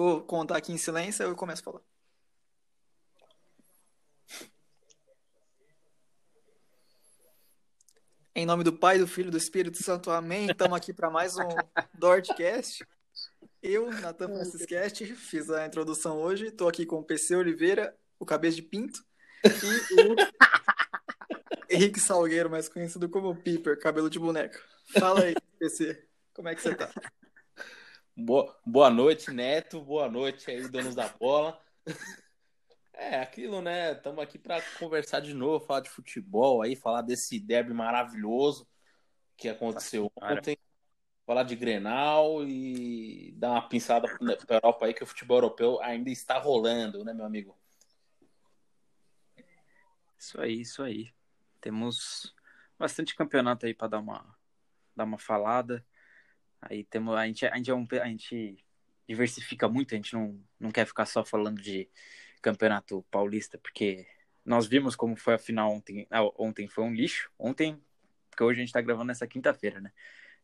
Vou contar aqui em silêncio e eu começo a falar. Em nome do Pai, do Filho e do Espírito Santo, amém. Estamos aqui para mais um Dortcast. Eu, Natan Franciscast, fiz a introdução hoje. Estou aqui com o PC Oliveira, o Cabeça de Pinto, e o Henrique Salgueiro, mais conhecido como Piper, cabelo de boneca. Fala aí, PC, como é que você tá? Boa, boa noite, Neto. Boa noite aí, donos da bola. É, aquilo, né? Estamos aqui para conversar de novo, falar de futebol aí, falar desse derby maravilhoso que aconteceu ontem, falar de Grenal e dar uma pinçada para Europa aí que o futebol europeu ainda está rolando, né, meu amigo? Isso aí, isso aí. Temos bastante campeonato aí para dar uma dar uma falada. Aí temos a gente a gente, é um, a gente diversifica muito, a gente não, não quer ficar só falando de campeonato paulista, porque nós vimos como foi a final ontem. Ah, ontem foi um lixo. Ontem, porque hoje a gente tá gravando nessa quinta-feira, né?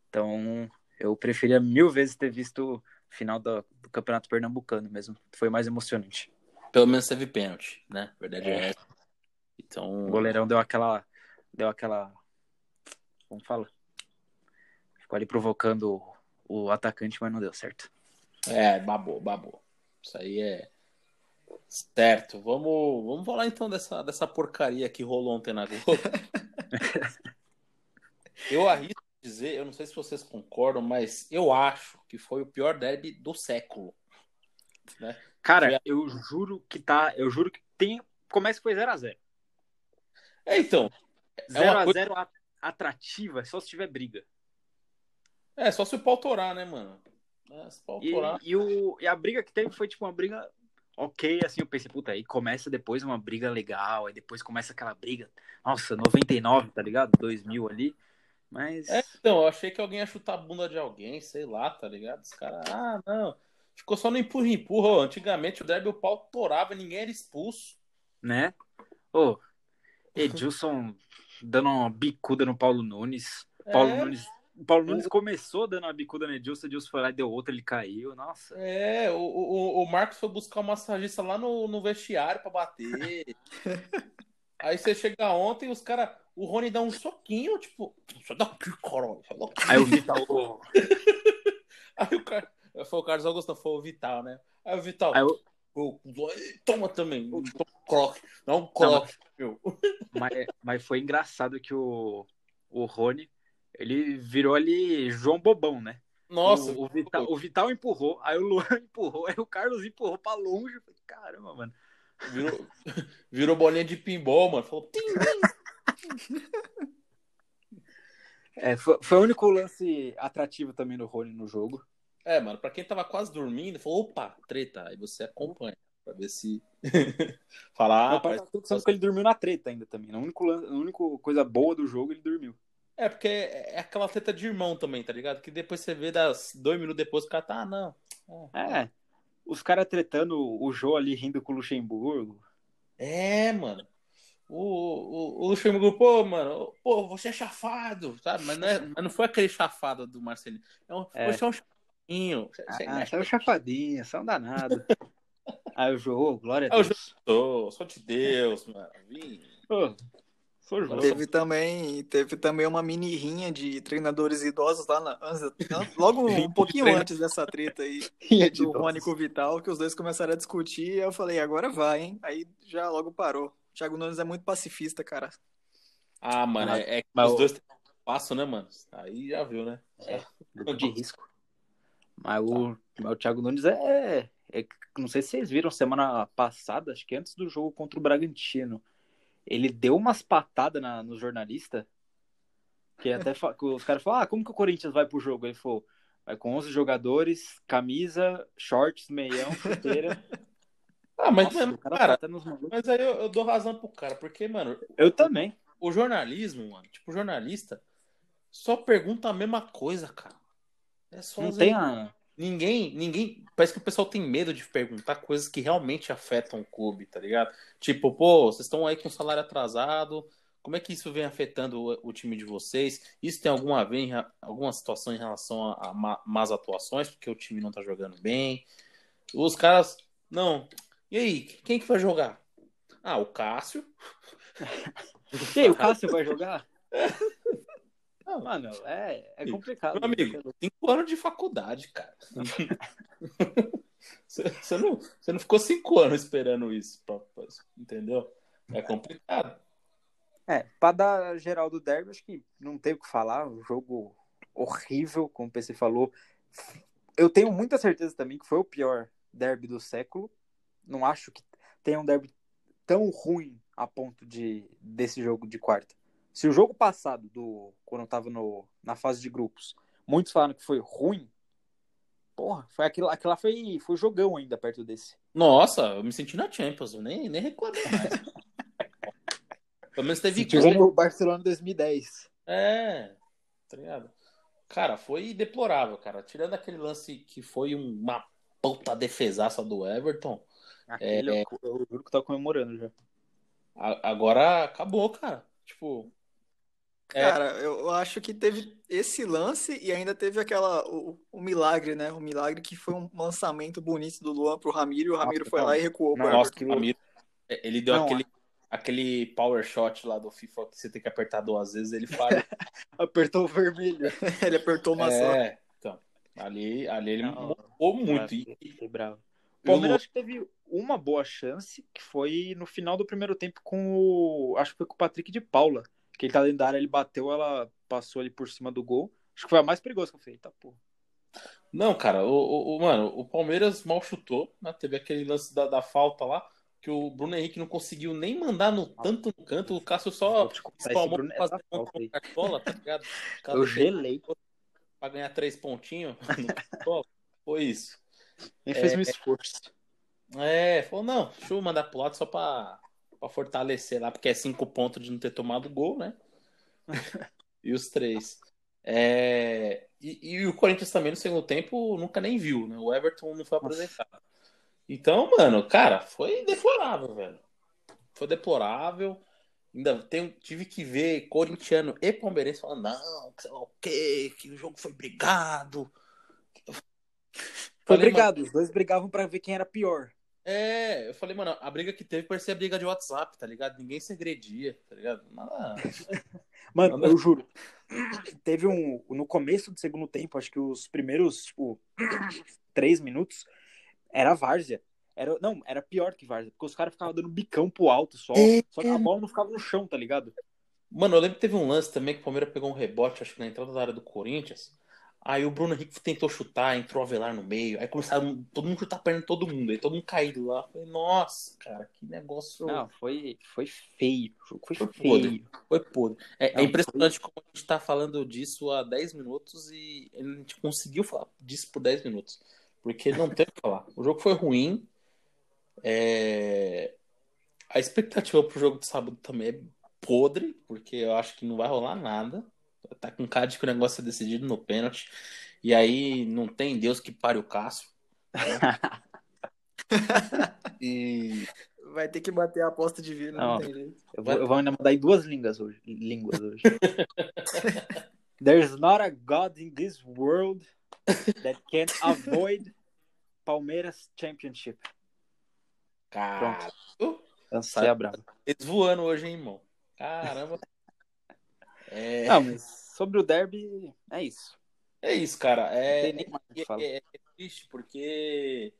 Então, eu preferia mil vezes ter visto o final do, do, campeonato pernambucano mesmo. Foi mais emocionante. Pelo menos teve pênalti, né? Verdade é, é essa. Então. O goleirão deu aquela. Deu aquela. Como fala? Ficou ali provocando o, atacante, mas não deu certo. É, babou, babou. Isso aí é. Certo, vamos, vamos falar então dessa, dessa porcaria que rolou ontem na Globo. eu arrisco dizer, eu não sei se vocês concordam, mas eu acho que foi o pior derby do século. Né? Cara, eu juro que tá. Eu juro que tem. Começa que foi 0x0. É, então. 0x0 é coisa... atrativa, só se tiver briga. É, só se o pau torar, né, mano? É, e, e, o, e a briga que teve foi tipo uma briga ok, assim, eu pensei, puta, aí começa depois uma briga legal, aí depois começa aquela briga, nossa, 99, tá ligado? 2000 ali, mas... É, então, eu achei que alguém ia chutar a bunda de alguém, sei lá, tá ligado? Os caras, ah, não, ficou só no empurra-empurra, antigamente o derby o pau torava ninguém era expulso. Né? Ô, Edilson dando uma bicuda no Paulo Nunes, Paulo é. Nunes o Paulo Nunes o... começou dando uma bicuda no Edilson, o Edilson foi lá e deu outra, ele caiu, nossa. É, o, o, o Marcos foi buscar um massagista lá no, no vestiário pra bater. Aí você chega ontem e os caras. O Rony dá um soquinho, tipo, daqui. Aí o Vital. Aí o cara. Foi o Carlos Augusto, foi o Vital, né? Aí o Vital. Aí eu... Toma também, toma um croque, dá um croque, meu. Mas, mas foi engraçado que o, o Rony ele virou ali João Bobão, né? Nossa. O, o, Vital, o Vital, empurrou, aí o Luan empurrou, aí o Carlos empurrou pra longe. Falei, Caramba, mano. Virou, virou bolinha de pinball, mano. Falou. Tim, é, foi, foi o único lance atrativo também do Rony no jogo. É, mano, pra quem tava quase dormindo, falou, opa, treta. Aí você acompanha pra ver se. Falar. Ah, parece que ele dormiu na treta ainda também. A única, a única coisa boa do jogo, ele dormiu. É, porque é aquela treta de irmão também, tá ligado? Que depois você vê, das dois minutos depois, o cara tá, ah, não. É. é. Os caras tretando o Jô ali rindo com o Luxemburgo. É, mano. O, o, o Luxemburgo, pô, mano, pô, você é chafado, sabe? Mas não, é, mas não foi aquele chafado do Marcelinho. É um, é. Você é um chafadinho. Você, ah, você é um chafadinho, você é um danado. Aí o Jô, glória a Deus. É o Jô, só de Deus, mano. Vim. Teve também, teve também uma mini rinha de treinadores idosos lá na, logo um pouquinho antes dessa treta aí do Rony com o Vital, que os dois começaram a discutir, e eu falei, agora vai, hein? Aí já logo parou. O Thiago Nunes é muito pacifista, cara. Ah, mano, ah, é, é que os dois passam, né, mano? Aí já viu, né? É, de risco. Mas o, mas o Thiago Nunes é, é. Não sei se vocês viram semana passada, acho que antes do jogo contra o Bragantino ele deu umas patadas na, no jornalista, que até que os caras falaram, ah, como que o Corinthians vai pro jogo? Ele falou, vai com 11 jogadores, camisa, shorts, meião, chuteira. ah, mas, Nossa, cara, tá mas aí eu, eu, dou razão pro cara, porque, mano... Eu também. O jornalismo, mano, tipo, o jornalista só pergunta a mesma coisa, cara. É só Não tem a... Ninguém, ninguém. Parece que o pessoal tem medo de perguntar coisas que realmente afetam o clube, tá ligado? Tipo, pô, vocês estão aí com o salário atrasado. Como é que isso vem afetando o, o time de vocês? Isso tem alguma, vez, alguma situação em relação a, a más atuações, porque o time não tá jogando bem? Os caras. Não. E aí, quem que vai jogar? Ah, o Cássio. E aí, o Cássio vai jogar? Não, mano, é, é complicado. Meu amigo, cinco anos de faculdade, cara. Você não, você não ficou cinco anos esperando isso, entendeu? É complicado. É, pra dar geral do derby, acho que não tem o que falar. Um jogo horrível, como o PC falou. Eu tenho muita certeza também que foi o pior derby do século. Não acho que tenha um derby tão ruim a ponto de desse jogo de quarta. Se o jogo passado, do quando eu tava no, na fase de grupos, muitos falaram que foi ruim, porra, foi aquilo, aquilo lá foi, foi jogão ainda perto desse. Nossa, eu me senti na Champions, eu nem, nem reclamei mais. Pelo menos teve gol. no Barcelona 2010. É, tá ligado? Cara, foi deplorável, cara. Tirando aquele lance que foi uma puta defesaça do Everton. Aquele é... eu, eu juro que tá comemorando já. Agora acabou, cara. Tipo. É... Cara, eu acho que teve esse lance e ainda teve aquela. O, o, milagre, né? O milagre que foi um lançamento bonito do Luan pro Ramiro e o Ramiro foi lá e recuou. Nossa, o Ramiro. Ele deu não, aquele aquele power shot lá do FIFA que você tem que apertar duas vezes, ele falha. Apertou o vermelho. ele apertou uma é, só. Então, ali, ali ele morreu muito. E... bravo. O Palmeiras acho que teve uma boa chance, que foi no final do primeiro tempo com o. Acho que foi com o Patrick de Paula. Que ele tá dentro da área, ele bateu, ela passou ali por cima do gol. Acho que foi a mais perigosa que eu falei, eita porra. Não, cara, o, o, o, mano, o Palmeiras mal chutou, né? Teve aquele lance da, da falta lá que o Bruno Henrique não conseguiu nem mandar no tanto no canto, o Cássio só espalmou pra fazer uma cartola, tá ligado? Eu gelei. Pra ganhar três pontinhos no Foi isso. Nem é, fez um esforço. É, falou, não, deixa eu mandar pro lado só pra, pra fortalecer lá, porque é cinco pontos de não ter tomado gol, né? e os três. É, e, e, o Corinthians também no segundo tempo nunca nem viu, né? O Everton não foi apresentado. Então, mano, cara, foi deplorável, velho. Foi deplorável. Ainda tem, tive que ver corintiano e palmeirense falando, não, sei lá o quê, que o jogo foi brigado. Foi brigado, os dois brigavam para ver quem era pior. É, eu falei, mano, a briga que teve parecia briga de WhatsApp, tá ligado? Ninguém se agredia, tá ligado? Nada. mano, eu juro. Teve um. No começo do segundo tempo, acho que os primeiros, tipo, três minutos, era várzea. Era, não, era pior que várzea, porque os caras ficavam dando bicão pro alto só, é, só que a bola não ficava no chão, tá ligado? Mano, eu lembro que teve um lance também que o Palmeiras pegou um rebote, acho que na entrada da área do Corinthians. Aí o Bruno Henrique tentou chutar, entrou a velar no meio. Aí começaram todo mundo chutar a perna de todo mundo. Aí todo mundo caído lá. Falei, nossa, cara, que negócio. Não, foi, foi feio. Foi, foi feio. Podre. Foi podre. É, Não, é impressionante foi... como a gente tá falando disso há 10 minutos e a gente conseguiu falar disso por 10 minutos. Porque não tem o que falar. O jogo foi ruim. É... A expectativa pro jogo de sábado também é podre, porque eu acho que não vai rolar nada. Tá com cara de que o negócio é decidido no pênalti. E aí não tem Deus que pare o Cássio. Né? e vai ter que bater a aposta de vida, não, não tem jeito. Eu vou, eu vou ainda mandar em duas línguas hoje. Línguas hoje. There's not a God in this world that can avoid Palmeiras Championship. Cara, Lancei a brava. Eles voando hoje, hein, irmão? Caramba. É... Não, mas sobre o derby, é isso. É isso, cara. É, é, é, é triste porque.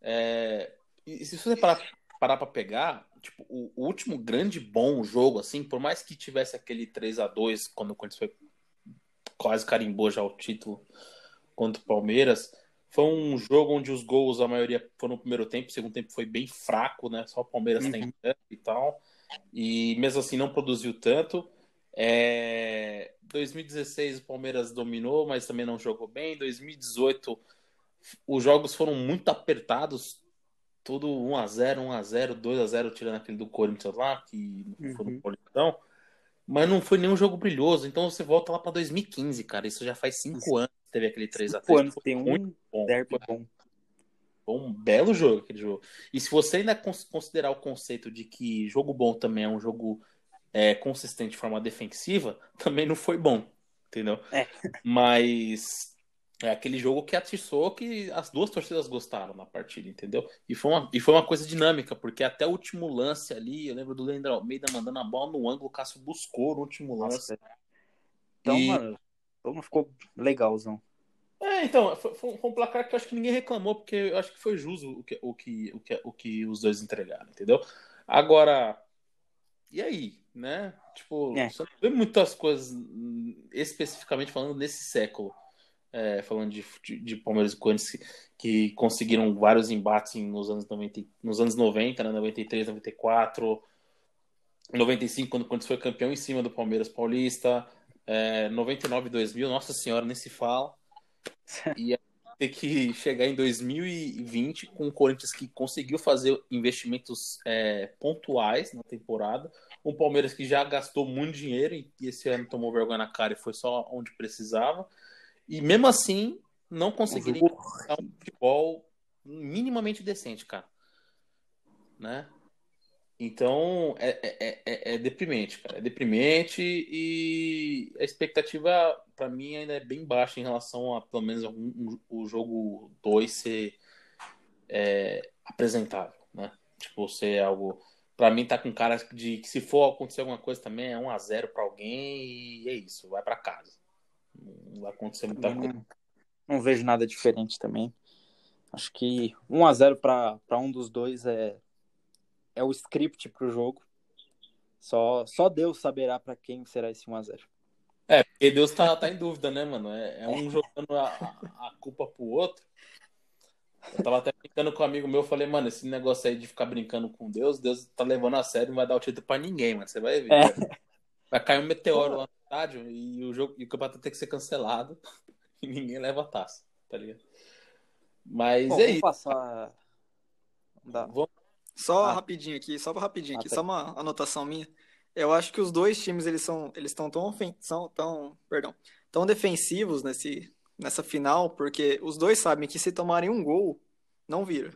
É, e se você parar, parar pra pegar, tipo, o, o, último grande bom jogo, assim, por mais que tivesse aquele 3 a 2 quando o Corinthians foi quase carimbou já o título contra o Palmeiras, foi um jogo onde os gols, a maioria foram no primeiro tempo, o segundo tempo foi bem fraco, né? Só o Palmeiras uhum. tentando e tal. E mesmo assim não produziu tanto. É... 2016 o Palmeiras dominou, mas também não jogou bem. 2018 os jogos foram muito apertados, tudo 1x0, 1x0, 2x0, tirando aquele do Corinthians lá, que foi Politão. Uhum. Mas não foi nenhum jogo brilhoso. Então você volta lá para 2015, cara. Isso já faz cinco anos que teve aquele 3x3. anos tem um bom, bom. Foi um belo jogo aquele jogo. E se você ainda considerar o conceito de que jogo bom também é um jogo é, consistente de forma defensiva, também não foi bom. Entendeu? É. Mas é aquele jogo que atiçou que as duas torcidas gostaram na partida, entendeu? E foi uma, e foi uma coisa dinâmica, porque até o último lance ali, eu lembro do Leandro Almeida mandando a bola no ângulo, o Cássio buscou no último lance. Nossa, então, e... mano, então ficou legalzão. É, então, foi, foi, um placar que eu acho que ninguém reclamou, porque eu acho que foi justo o que, o que, o que, o que os dois entregaram, entendeu? Agora, e aí, né? Tipo, é. só não vê muitas coisas, hum, especificamente falando nesse século é, falando de, de, de, Palmeiras e Corinthians, que, que, conseguiram vários embates nos anos 90, nos anos 90, né, 93, 94, 95, quando o Corinthians foi campeão em cima do Palmeiras Paulista, é, 99 2000, nossa senhora, nem se fala. E ter que chegar em 2020 com o Corinthians que conseguiu fazer investimentos é, pontuais na temporada, um Palmeiras que já gastou muito dinheiro e esse ano tomou vergonha na cara e foi só onde precisava. E mesmo assim, não conseguiria um futebol minimamente decente, cara. Né? Então, é, é, é, é, deprimente, cara. É deprimente e a expectativa, para mim, ainda é bem baixa em relação a, pelo menos, o um, um, jogo 2 ser é, apresentável, né? Tipo, ser algo... Para mim, tá com cara de que se for acontecer alguma coisa também, é 1 a 0 para alguém e é isso, vai para casa. Não vai acontecer muita não, coisa. Não vejo nada diferente também. Acho que 1 a 0 para um dos dois é, é o script para o jogo. Só, só Deus saberá para quem será esse 1 a 0 É, porque Deus tá, tá em dúvida, né, mano? É, é um jogando a, a culpa pro outro. Eu tava até brincando com um amigo meu, falei, mano, esse negócio aí de ficar brincando com Deus, Deus tá levando a sério, não vai dar o título pra ninguém, mano. Você vai ver. É. Vai cair um meteoro lá estádio e o jogo e o campeonato tem que ser cancelado e ninguém leva a taça, tá ligado? Mas Bom, é isso. Passar... Vamos... Só ah. rapidinho aqui, só rapidinho ah, aqui, tá. só uma anotação minha. Eu acho que os dois times eles são eles estão tão são tão, perdão, tão defensivos nesse nessa final porque os dois sabem que se tomarem um gol não vira.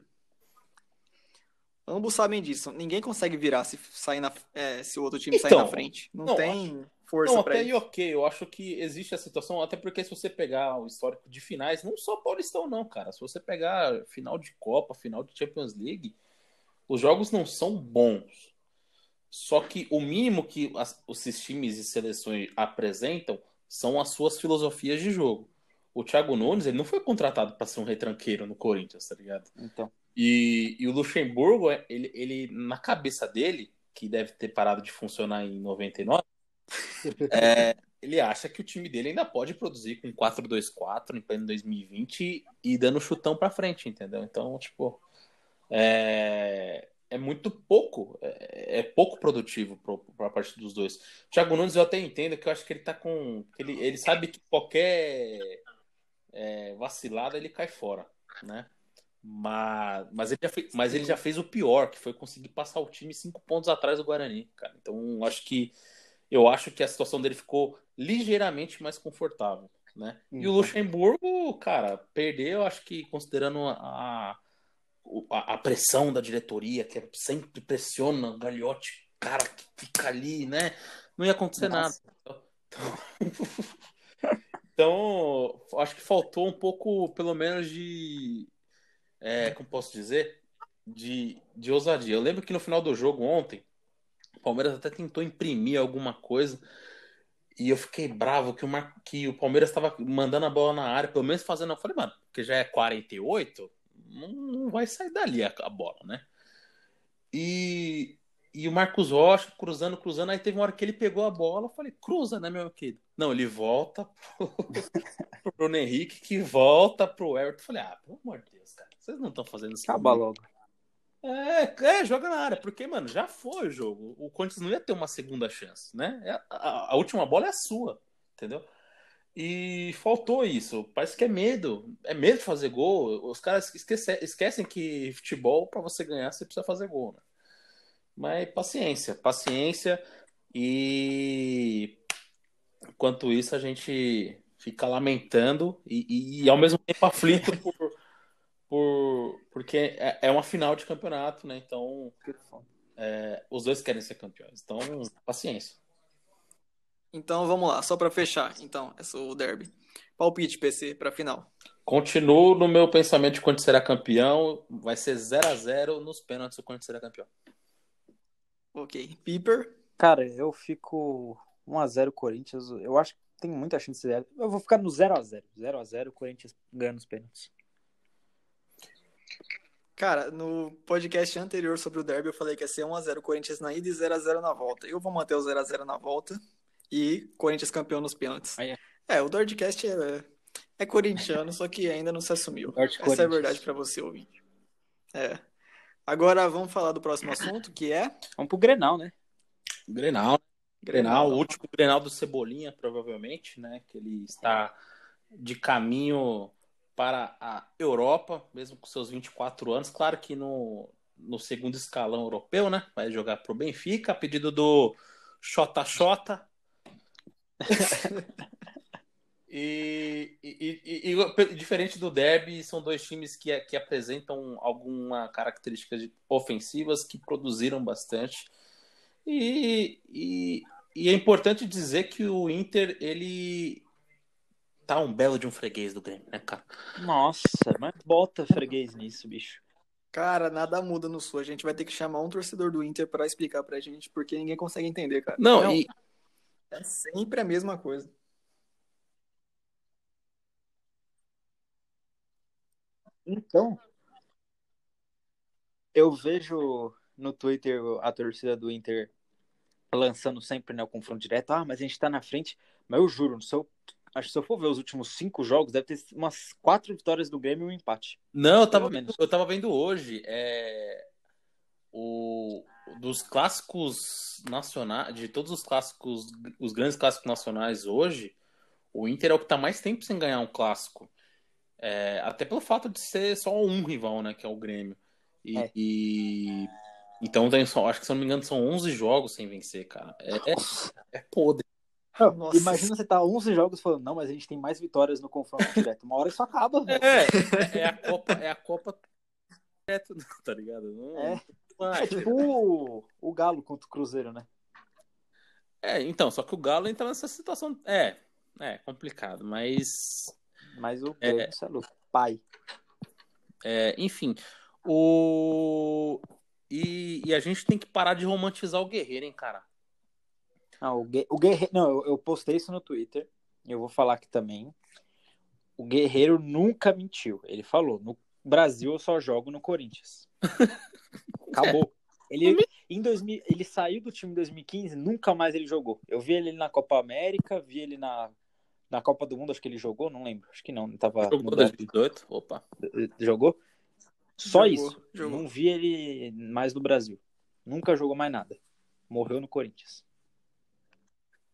Ambos sabem disso. Ninguém consegue virar se sair na, é, se o outro time então, sair na frente. Não, não tem força não, até aí ok. Eu acho que existe a situação, até porque se você pegar o histórico de finais, não só Paulistão não, cara. Se você pegar final de Copa, final de Champions League, os jogos não são bons. Só que o mínimo que as, esses times e seleções apresentam são as suas filosofias de jogo. O Thiago Nunes, ele não foi contratado para ser um retranqueiro no Corinthians, tá ligado? Então. E, e o Luxemburgo, ele, ele, na cabeça dele, que deve ter parado de funcionar em 99, é, ele acha que o time dele ainda pode produzir com 4-2-4 em pleno 2020 e dando chutão para frente, entendeu? Então, tipo, é, é muito pouco, é, é pouco produtivo para a parte dos dois. O Thiago Nunes eu até entendo que eu acho que ele tá com. Ele, ele sabe que qualquer é, vacilada ele cai fora, né? Mas, mas, ele já fez, mas ele já fez o pior, que foi conseguir passar o time cinco pontos atrás do Guarani, cara. Então, acho que eu acho que a situação dele ficou ligeiramente mais confortável, né? E o uhum. Luxemburgo, cara, perdeu, acho que considerando a, a, a pressão da diretoria, que sempre pressiona o Galhote, cara, que fica ali, né? Não ia acontecer Nossa. nada. Então, acho que faltou um pouco, pelo menos, de. É, como posso dizer? De, de ousadia. Eu lembro que no final do jogo ontem, o Palmeiras até tentou imprimir alguma coisa. E eu fiquei bravo que o, Mar... que o Palmeiras estava mandando a bola na área, pelo menos fazendo. Eu falei, mano, porque já é 48, não, não vai sair dali a bola, né? E, e o Marcos Rocha cruzando, cruzando. Aí teve uma hora que ele pegou a bola. Eu falei, cruza, né, meu querido? Não, ele volta pro, pro Bruno Henrique, que volta pro Everton. Eu falei, ah, pelo amor de Deus, cara, vocês não estão fazendo isso. Acaba logo. É, é, joga na área, porque, mano, já foi o jogo. O Corinthians não ia ter uma segunda chance, né? É, a, a, última bola é a sua, entendeu? E faltou isso. Parece que é medo. É medo de fazer gol. Os caras esquece, esquecem que futebol, para você ganhar, você precisa fazer gol, né? Mas paciência, paciência. E enquanto isso, a gente fica lamentando e, e, e ao mesmo tempo aflito por por, porque é, é uma final de campeonato, né? Então, é, os dois querem ser campeões. Então, paciência. Então vamos lá, só para fechar. Então, esse é o derby. Palpite, PC, para final. Continuo no meu pensamento de quando será campeão. Vai ser 0 a 0 nos pênaltis o quando será campeão. Ok. Piper? Cara, eu fico 1x0 Corinthians. Eu acho que tem muita chance de. Eu vou ficar no 0x0. 0x0, Corinthians ganha nos pênaltis. Cara, no podcast anterior sobre o Derby eu falei que ia ser 1x0 Corinthians na ida e 0x0 na volta. Eu vou manter o 0x0 na volta e Corinthians campeão nos pênaltis. Aí é. É, o Dordcast é, é corintiano, só que ainda não se assumiu. Essa é a verdade pra você, ouvinte. É. Agora vamos falar do próximo assunto, que é Vamos pro Grenal, né? Grenal. Grenal, o último Grenal do Cebolinha, provavelmente, né? Que ele está de caminho para a Europa, mesmo com seus 24 anos. Claro que no, no segundo escalão europeu, né? Vai jogar pro Benfica, a pedido do Xota Xota. E, e- e- e- diferente do Derby, são dois times que, que apresentam alguma característica de- ofensivas que produziram bastante. E, e, e é importante dizer que o Inter, ele tá um belo de um freguês do Grêmio, né, cara? Nossa, mas bota freguês nisso, bicho. Cara, nada muda no Sul. A gente vai ter que chamar um torcedor do Inter pra explicar pra gente, porque ninguém consegue entender, cara. Não, e, É sempre a mesma coisa. Então, eu vejo no Twitter a torcida do Inter lançando sempre né, o confronto direto. Ah, mas a gente tá na frente. Mas eu juro, acho que se eu for ver os últimos cinco jogos, deve ter umas quatro vitórias do Grêmio e um empate. Não, eu tava, menos. eu tava vendo hoje é, o, dos clássicos nacionais, de todos os clássicos, os grandes clássicos nacionais hoje, o Inter é o que tá mais tempo sem ganhar um clássico. É, até pelo fato de ser só um rival, né, que é o Grêmio. E, É. e- então tem só, acho que se eu não me engano são 11 jogos sem vencer, cara. É, é, é podre. Nossa. Imagina você tá 11 jogos falando, não, mas a gente tem mais vitórias no confronto direto. Uma hora isso acaba, velho. É, é a Copa, é a Copa direto, tá ligado? Não, É. não É tipo o, o Galo contra o Cruzeiro, né? É, então, só que o Galo entra nessa situação. É, é complicado, mas. Mas o É. Grêmio, é louco. Pai. é, enfim. O. E, e a gente tem que parar de romantizar o Guerreiro, hein, cara? Não, o, Gue- o Guerreiro. Não, eu, eu postei isso no Twitter. Eu vou falar aqui também. O Guerreiro nunca mentiu. Ele falou: no Brasil eu só jogo no Corinthians. Acabou. Ele, em 2000, ele saiu do time em 2015, nunca mais ele jogou. Eu vi ele na Copa América, vi ele na, na Copa do Mundo, acho que ele jogou, não lembro. Acho que não, ele tava Jogou Brasil. 2018. Opa. Jogou? Só Jogou, isso. jogou. Não vi ele mais no Brasil. Nunca jogou mais nada. Morreu no Corinthians.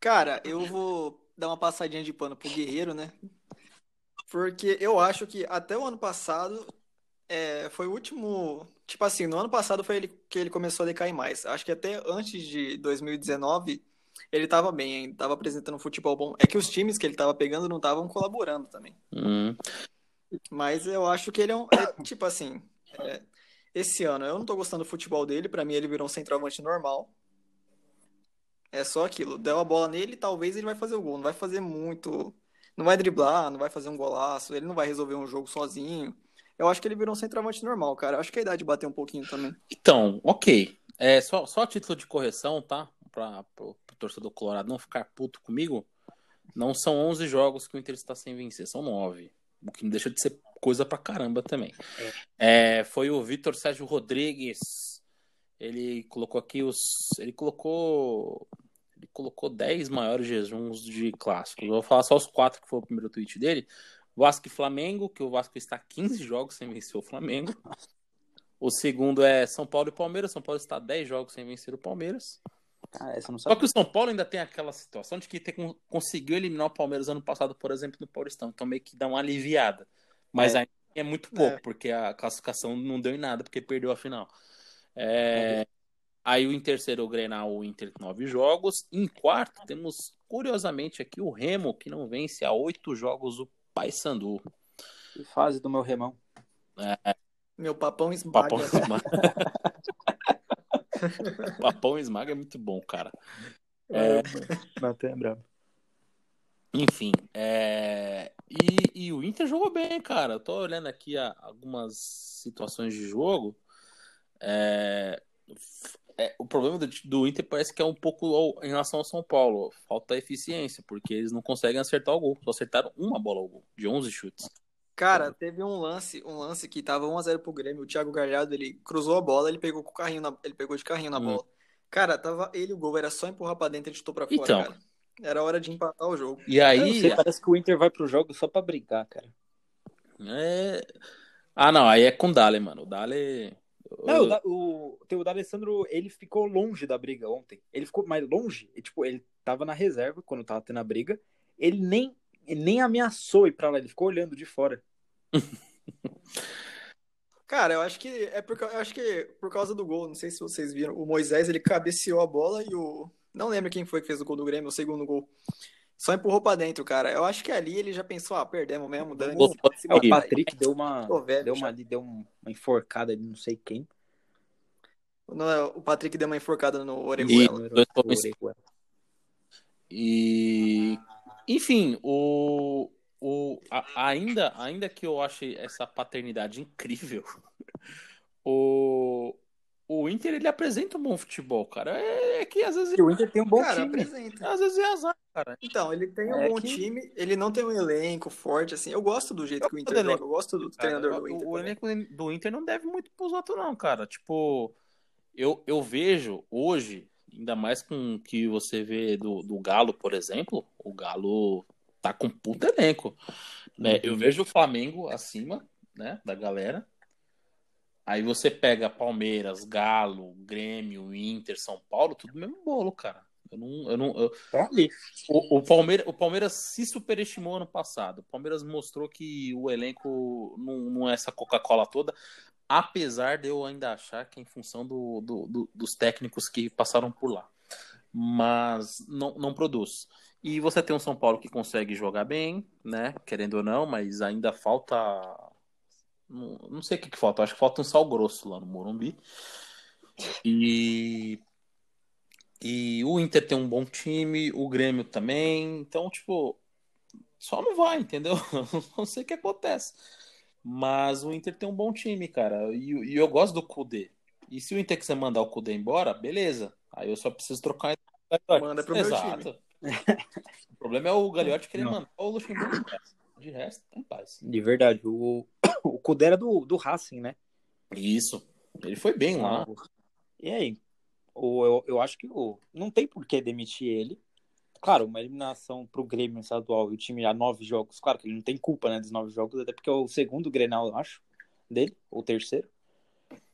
Cara, eu vou dar uma passadinha de pano pro Guerreiro, né? Porque eu acho que até o ano passado é, foi o último. Tipo assim, no ano passado foi ele que ele começou a decair mais. Acho que até antes de 2019 ele tava bem ainda, tava apresentando um futebol bom. É que os times que ele tava pegando não estavam colaborando também. Hum. Mas eu acho que ele é um. é, tipo assim, é, esse ano eu não tô gostando do futebol dele, pra mim ele virou um centroavante normal. É só aquilo. Deu a bola nele, talvez ele vai fazer o gol. Não vai fazer muito. Não vai driblar, não vai fazer um golaço. Ele não vai resolver um jogo sozinho. Eu acho que ele virou um centroavante normal, cara. Eu acho que a idade bateu um pouquinho também. Então, ok. É, só, só título de correção, tá? Para o torcedor colorado não ficar puto comigo. Não são 11 jogos que o Inter está sem vencer, são 9. O que não deixa de ser coisa pra caramba também. É, foi o Vitor Sérgio Rodrigues. Ele colocou aqui os. Ele colocou. Ele colocou 10 maiores jejuns de clássicos. Eu vou falar só os quatro que foi o primeiro tweet dele. Vasco e Flamengo, que o Vasco está 15 jogos sem vencer o Flamengo. O segundo é São Paulo e Palmeiras. São Paulo está 10 jogos sem vencer o Palmeiras. Ah, essa não Só que o São Paulo ainda tem aquela situação de que ter, conseguiu eliminar o Palmeiras ano passado, por exemplo, no Paulistão. Então meio que dá uma aliviada. Mas É. ainda é muito pouco, É. porque a classificação não deu em nada, porque perdeu a final. É, Aí o em terceiro o Grenal, o Inter nove jogos. Em quarto temos, curiosamente, aqui o Remo, que não vence há oito jogos o Paysandu. Que fase do meu remão. Meu papão esmaga. Papão esmaga. Papão esmaga é muito bom, cara. É, Natan é brabo. Enfim, é... e, e o Inter jogou bem, cara. Eu tô olhando aqui algumas situações de jogo. É, é, o problema do, do Inter parece que é um pouco ao- em relação ao São Paulo. Falta eficiência, porque eles não conseguem acertar o gol. Só acertaram uma bola ao gol, de 11 chutes. Cara, teve um lance, um lance que tava 1x0 pro Grêmio. O Thiago Galhardo, ele cruzou a bola, ele pegou com o carrinho na- ele pegou de carrinho na Hum. bola. Cara, tava ele o gol, era só empurrar pra dentro e ele chutou pra fora, Então. cara. Era hora de empatar o jogo. E aí. sei, parece que o Inter vai pro jogo só pra brigar, cara. é... Ah, não, aí é com o Dale, mano. O Dale. Não, o, Da- o, o D'Alessandro, ele ficou longe da briga ontem. Ele ficou mais longe, e, tipo, ele tava na reserva quando tava tendo a briga. Ele nem, ele nem ameaçou ir pra lá, ele ficou olhando de fora. Cara, eu acho que é por, eu acho que por causa do gol, não sei se vocês viram, o Moisés ele cabeceou a bola e o não lembro quem foi que fez o gol do Grêmio, o segundo gol. Só empurrou pra dentro, cara. Eu acho que ali ele já pensou, ah, perdemos mesmo, dane O- É, o. Patrick deu uma, Tô velho deu uma, ali, deu um- uma enforcada ali, não sei quem. Não, o Patrick deu uma enforcada no Orejuela. E enfim, o, o a- ainda ainda que eu ache essa paternidade incrível, o o Inter ele apresenta um bom futebol, cara. É, é que às vezes E o Inter tem um bom Cara, time. apresenta. às vezes é azar, cara. Então, ele tem um É bom que- time, ele não tem um elenco forte, assim. Eu gosto do jeito que o Inter do joga, eu gosto do Cara, treinador do o- Inter. o também. elenco do Inter não deve muito pros outros não, cara. Tipo, eu, eu vejo hoje, ainda mais com o que você vê do, do Galo, por exemplo, o Galo tá com puta elenco. Né? Eu vejo o Flamengo acima, né, da galera. Aí você pega Palmeiras, Galo, Grêmio, Inter, São Paulo, tudo mesmo bolo, cara. Eu não, eu não, eu- Tá o, o, Palmeiras, o Palmeiras se superestimou ano passado. O Palmeiras mostrou que o elenco não, não é essa Coca-Cola toda, apesar de eu ainda achar que é em função do, do- do- dos técnicos que passaram por lá. Mas não, não produz. E você tem um São Paulo que consegue jogar bem, né? Querendo ou não, mas ainda falta. Não, não sei o que, que falta, acho que falta um sal grosso lá no Morumbi. E e o Inter tem um bom time, o Grêmio também. Então, tipo, só não vai, entendeu? Não sei o que acontece. Mas o Inter tem um bom time, cara. E, e eu gosto do Kudê. E se o Inter quiser mandar o Kudê embora, beleza. Aí eu só preciso trocar. Manda pro meu Exato. O problema é o Gagliotti querer mandar o Luxemburgo. De resto, tá em paz. De verdade. O, o Kudê era do, do Racing, né? Isso. Ele foi bem lá. E aí? O, eu, eu acho que o, não tem por que demitir ele. Claro, uma eliminação pro Grêmio estadual e o time já nove jogos. Claro que ele não tem culpa, né, dos nove jogos, até porque é o segundo Grenal, eu acho, dele, ou terceiro.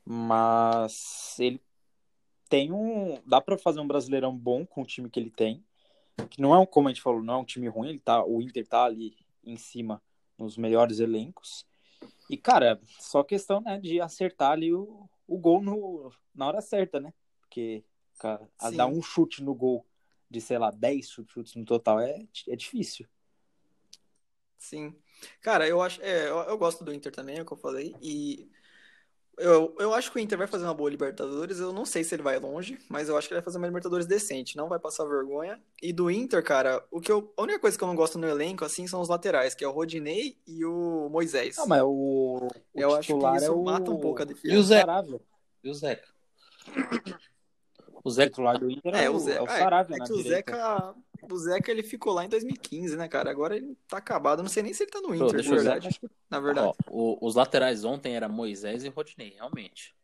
Mas ele tem um. Dá pra fazer um brasileirão bom com o time que ele tem. Que não é um, como a gente falou, não é um time ruim. Ele tá, o Inter tá ali em cima nos melhores elencos. E, cara, só questão né, de acertar ali o, o gol no, na hora certa, né? Porque, cara, a Sim. dar um chute no gol de, sei lá, 10 chutes no total é, é difícil. Sim. Cara, eu acho. É, eu, eu gosto do Inter também, é o que eu falei. E eu, eu acho que o Inter vai fazer uma boa Libertadores. Eu não sei se ele vai longe, mas eu acho que ele vai fazer uma Libertadores decente. Não vai passar vergonha. E do Inter, cara, o que eu, a única coisa que eu não gosto no elenco, assim, são os laterais, que é o Rodinei e o Moisés. Não, mas o, o Eu acho que isso é o... mata um pouco a defesa. E o Zé? Saravia. E o Zeca? O Zeca. titular do Inter é, É, o, Zeca. é o é, Saravia é na que o direita. Zeca, o Zeca, ele ficou lá em 2015, né, cara? Agora ele tá acabado. Eu não sei nem se ele tá no Inter, eu ver. verdade. Na verdade. Ó, o- os laterais ontem era Moisés e Rodinei, realmente.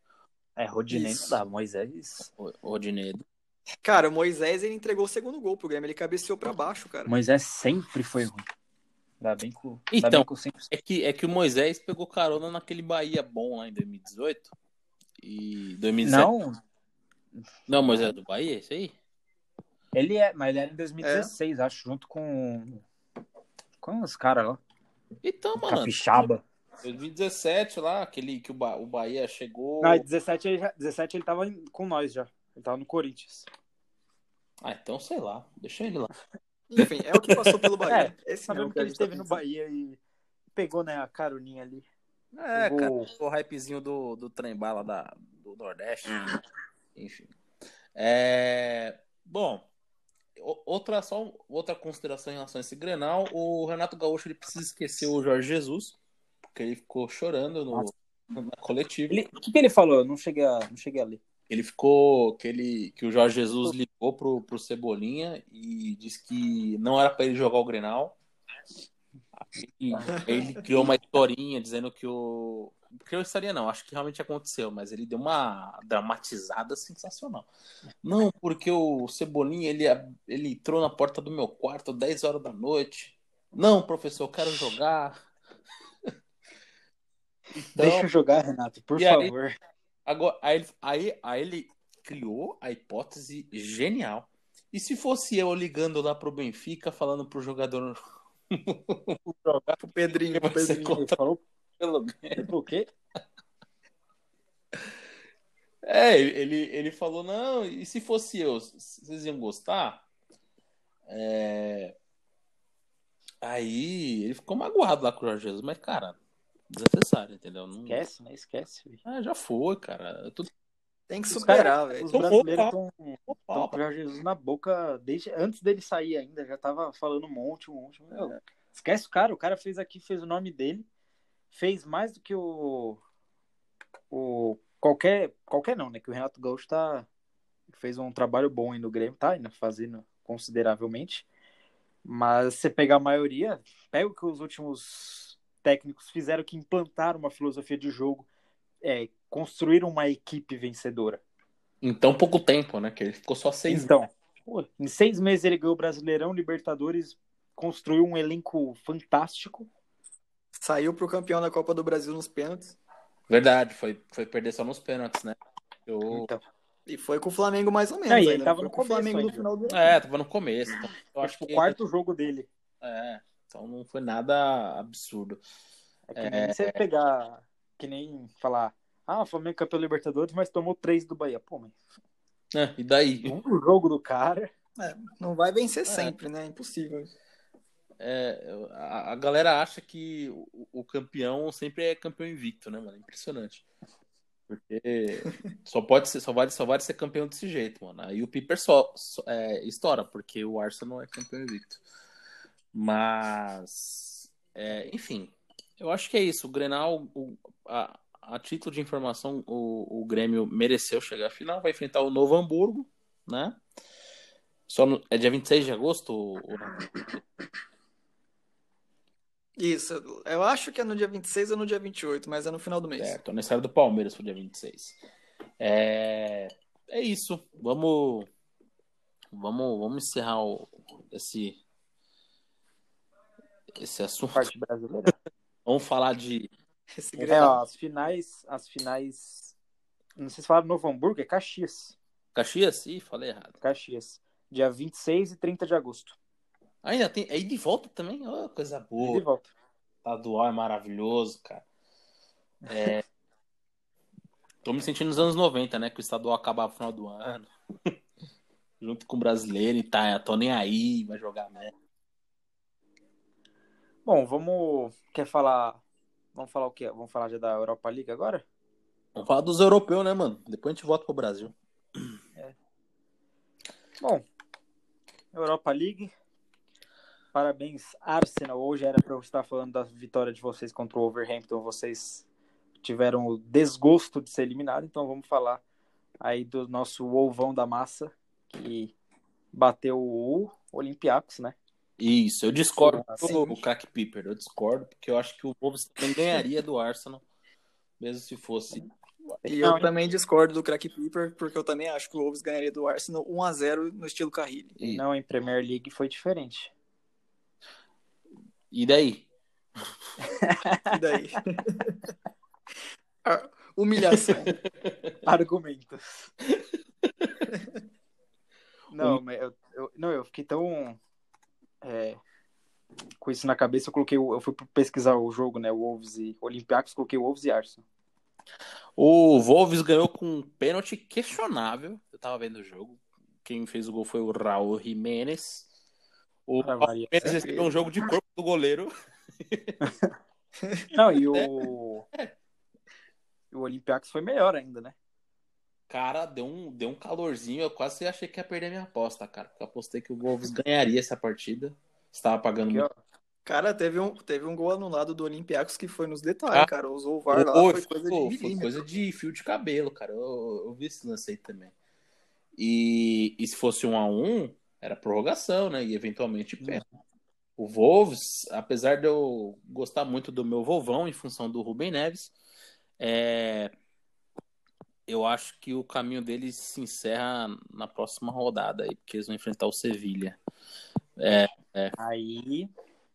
É, Rodinei Isso. não dá, Moisés... O Rodinei. Cara, o Moisés, ele entregou o segundo gol pro Grêmio. Ele cabeceou pra baixo, cara. Moisés sempre foi ruim. Ainda bem o... Então, bem sempre... É que, é que o Moisés pegou carona naquele Bahia bom lá em 2018. E 2017. Não, Não, Moisés do Bahia, isso aí? ele é, mas ele era em 2016, acho, junto com com os caras lá, Então, mano. Capixaba. 2017 lá, aquele que o, ba o Bahia chegou. Não, em 17 ele, já, 17 ele tava com nós já. Ele tava no Corinthians. Ah, então sei lá. Deixa ele lá. Enfim, é o que passou pelo Bahia. Esse Sabemos mesmo que ele gente tá esteve no. Bahia e pegou, né, a caroninha ali. É, Pegou- cara, o hypezinho do, do trem bala da, do Nordeste. Enfim. É, bom, outra, só outra consideração em relação a esse Grenal, o Renato Gaúcho ele precisa esquecer o Jorge Jesus, porque ele ficou chorando no, na coletiva. O que, que ele falou? Eu não cheguei a, não cheguei a ler. Ele ficou que ele que o Jorge Jesus ligou pro, pro Cebolinha e disse que não era para ele jogar o Grenal. Aí, ele criou uma historinha dizendo que o criou história não, acho que realmente aconteceu, mas ele deu uma dramatizada sensacional. Não, porque o Cebolinha ele ele entrou na porta do meu quarto 10 horas da noite. Não, professor, eu quero jogar. Então, Deixa eu jogar, Renato, por favor. Aí, agora, aí, aí, aí ele criou a hipótese genial. E se fosse eu ligando lá pro Benfica, falando pro jogador jogar pro Pedrinho, pro Pedrinho. Contra... Falou pelo o quê? É, ele, ele falou, não, e se fosse eu, vocês iam gostar? É... Aí ele ficou magoado lá com o Jorge Jesus, mas, cara, desnecessário, entendeu? Não... Esquece, né? Esquece. Ah, já foi, cara. Tô... Tem que superar, velho. Os brasileiros estão com o Jorge Jesus na boca desde antes dele sair ainda. Já tava falando um monte, um monte. Meu, é. Esquece o cara. O cara fez aqui, fez o nome dele. Fez mais do que o. O. Qualquer. Qualquer não, né? Que o Renato Gaúcho tá. Fez um trabalho bom aí no Grêmio, tá ainda fazendo consideravelmente. Mas você pegar a maioria, pega o que os últimos técnicos fizeram que implantaram uma filosofia de jogo, é, construíram uma equipe vencedora. Em tão pouco tempo, né? Que ele ficou só seis Então, pô, em seis meses ele ganhou o Brasileirão, Libertadores, construiu um elenco fantástico. Saiu pro campeão da Copa do Brasil nos pênaltis. Verdade, foi, foi perder só nos pênaltis, né? Eu... Então. E foi com o Flamengo mais ou menos. É, ele tava no começo Flamengo no final do É, tava no começo. Então, eu acho que o quarto jogo dele. É, então não foi nada absurdo. É que nem é... você pegar, que nem falar, ah, o Flamengo é campeão Libertadores, mas tomou três do Bahia. Pô, mas. É, e daí? Um jogo do cara. É, não vai vencer é. sempre, né? Impossível. É, a, a, galera acha que o, o, campeão sempre é campeão invicto, né, mano? Impressionante. Porque só pode ser, só vai, só vai ser campeão desse jeito, mano. Aí o Piper só, só é, estoura, porque o Arsenal é campeão invicto. Mas, é, enfim, eu acho que é isso. O Grenal, o, a, a título de informação, o, o Grêmio mereceu chegar à final, vai enfrentar o Novo Hamburgo, né? Só no, é dia 26 de agosto? O, isso, eu acho que é no dia 26 ou no dia 28, mas é no final do mês. Certo, aniversário do Palmeiras foi dia 26. É, é isso, vamos, vamos, vamos encerrar o, esse, esse assunto. Parte brasileira. vamos falar de... É, ó, as finais, as finais, não sei se falaram Novo Hamburgo, é Caxias. Caxias? Ih, falei errado. Caxias, dia 26 e 30 de agosto. Ainda tem. Aí de volta também? Oh, coisa boa. De volta. Estadual é maravilhoso, cara. É... Tô me sentindo nos anos 90, né? Que o estadual acabava no final do ano. Junto com o brasileiro e tá, tô nem aí, vai jogar merda. Bom, vamos. Quer falar. Vamos falar o quê? Vamos falar já da Europa League agora? Vamos falar dos europeus, né, mano? Depois a gente volta pro Brasil. É. Bom, Europa League. Parabéns, Arsenal. Hoje era para eu estar falando da vitória de vocês contra o Wolverhampton. Vocês tiveram o desgosto de ser eliminado, então vamos falar aí do nosso ovão da massa que bateu o Olympiacos, né? Isso, eu discordo do crack Piper, eu discordo, porque eu acho que o Wolves também ganharia do Arsenal, mesmo se fosse. E eu também discordo do crack Piper, porque eu também acho que o Wolves ganharia do Arsenal 1 a 0 no estilo Carrilho. Não, em Premier League foi diferente. E daí? e daí? Humilhação. Argumentos. Não, mas eu, eu, não, eu fiquei tão é, com isso na cabeça, eu coloquei, eu fui pesquisar o jogo, né, o Wolves e Olympiacos, coloquei o Wolves e Arsenal. O Wolves ganhou com um pênalti questionável. Eu tava vendo o jogo. Quem fez o gol foi o Raul Jiménez. O Palmeiras recebeu um jogo de corpo do goleiro. Não, e o. O Olympiacos foi melhor ainda, né? Cara, deu um, deu um calorzinho. Eu quase achei que ia perder minha aposta, cara. Porque eu apostei que o Wolves ganharia essa partida. Estava pagando Aqui, muito. ó. Cara, teve um, teve um gol anulado do Olympiacos que foi nos detalhes, Ah. cara. Usou o VAR lá, Pô, foi coisa de pô, foi coisa de fio de cabelo, cara. Eu, eu vi esse lance aí também. E, e se fosse um a um, era prorrogação, né? E eventualmente pé. O Wolves, apesar de eu gostar muito do meu vovão em função do Rubem Neves, é, eu acho que o caminho deles se encerra na próxima rodada aí, porque eles vão enfrentar o Sevilha. Aí.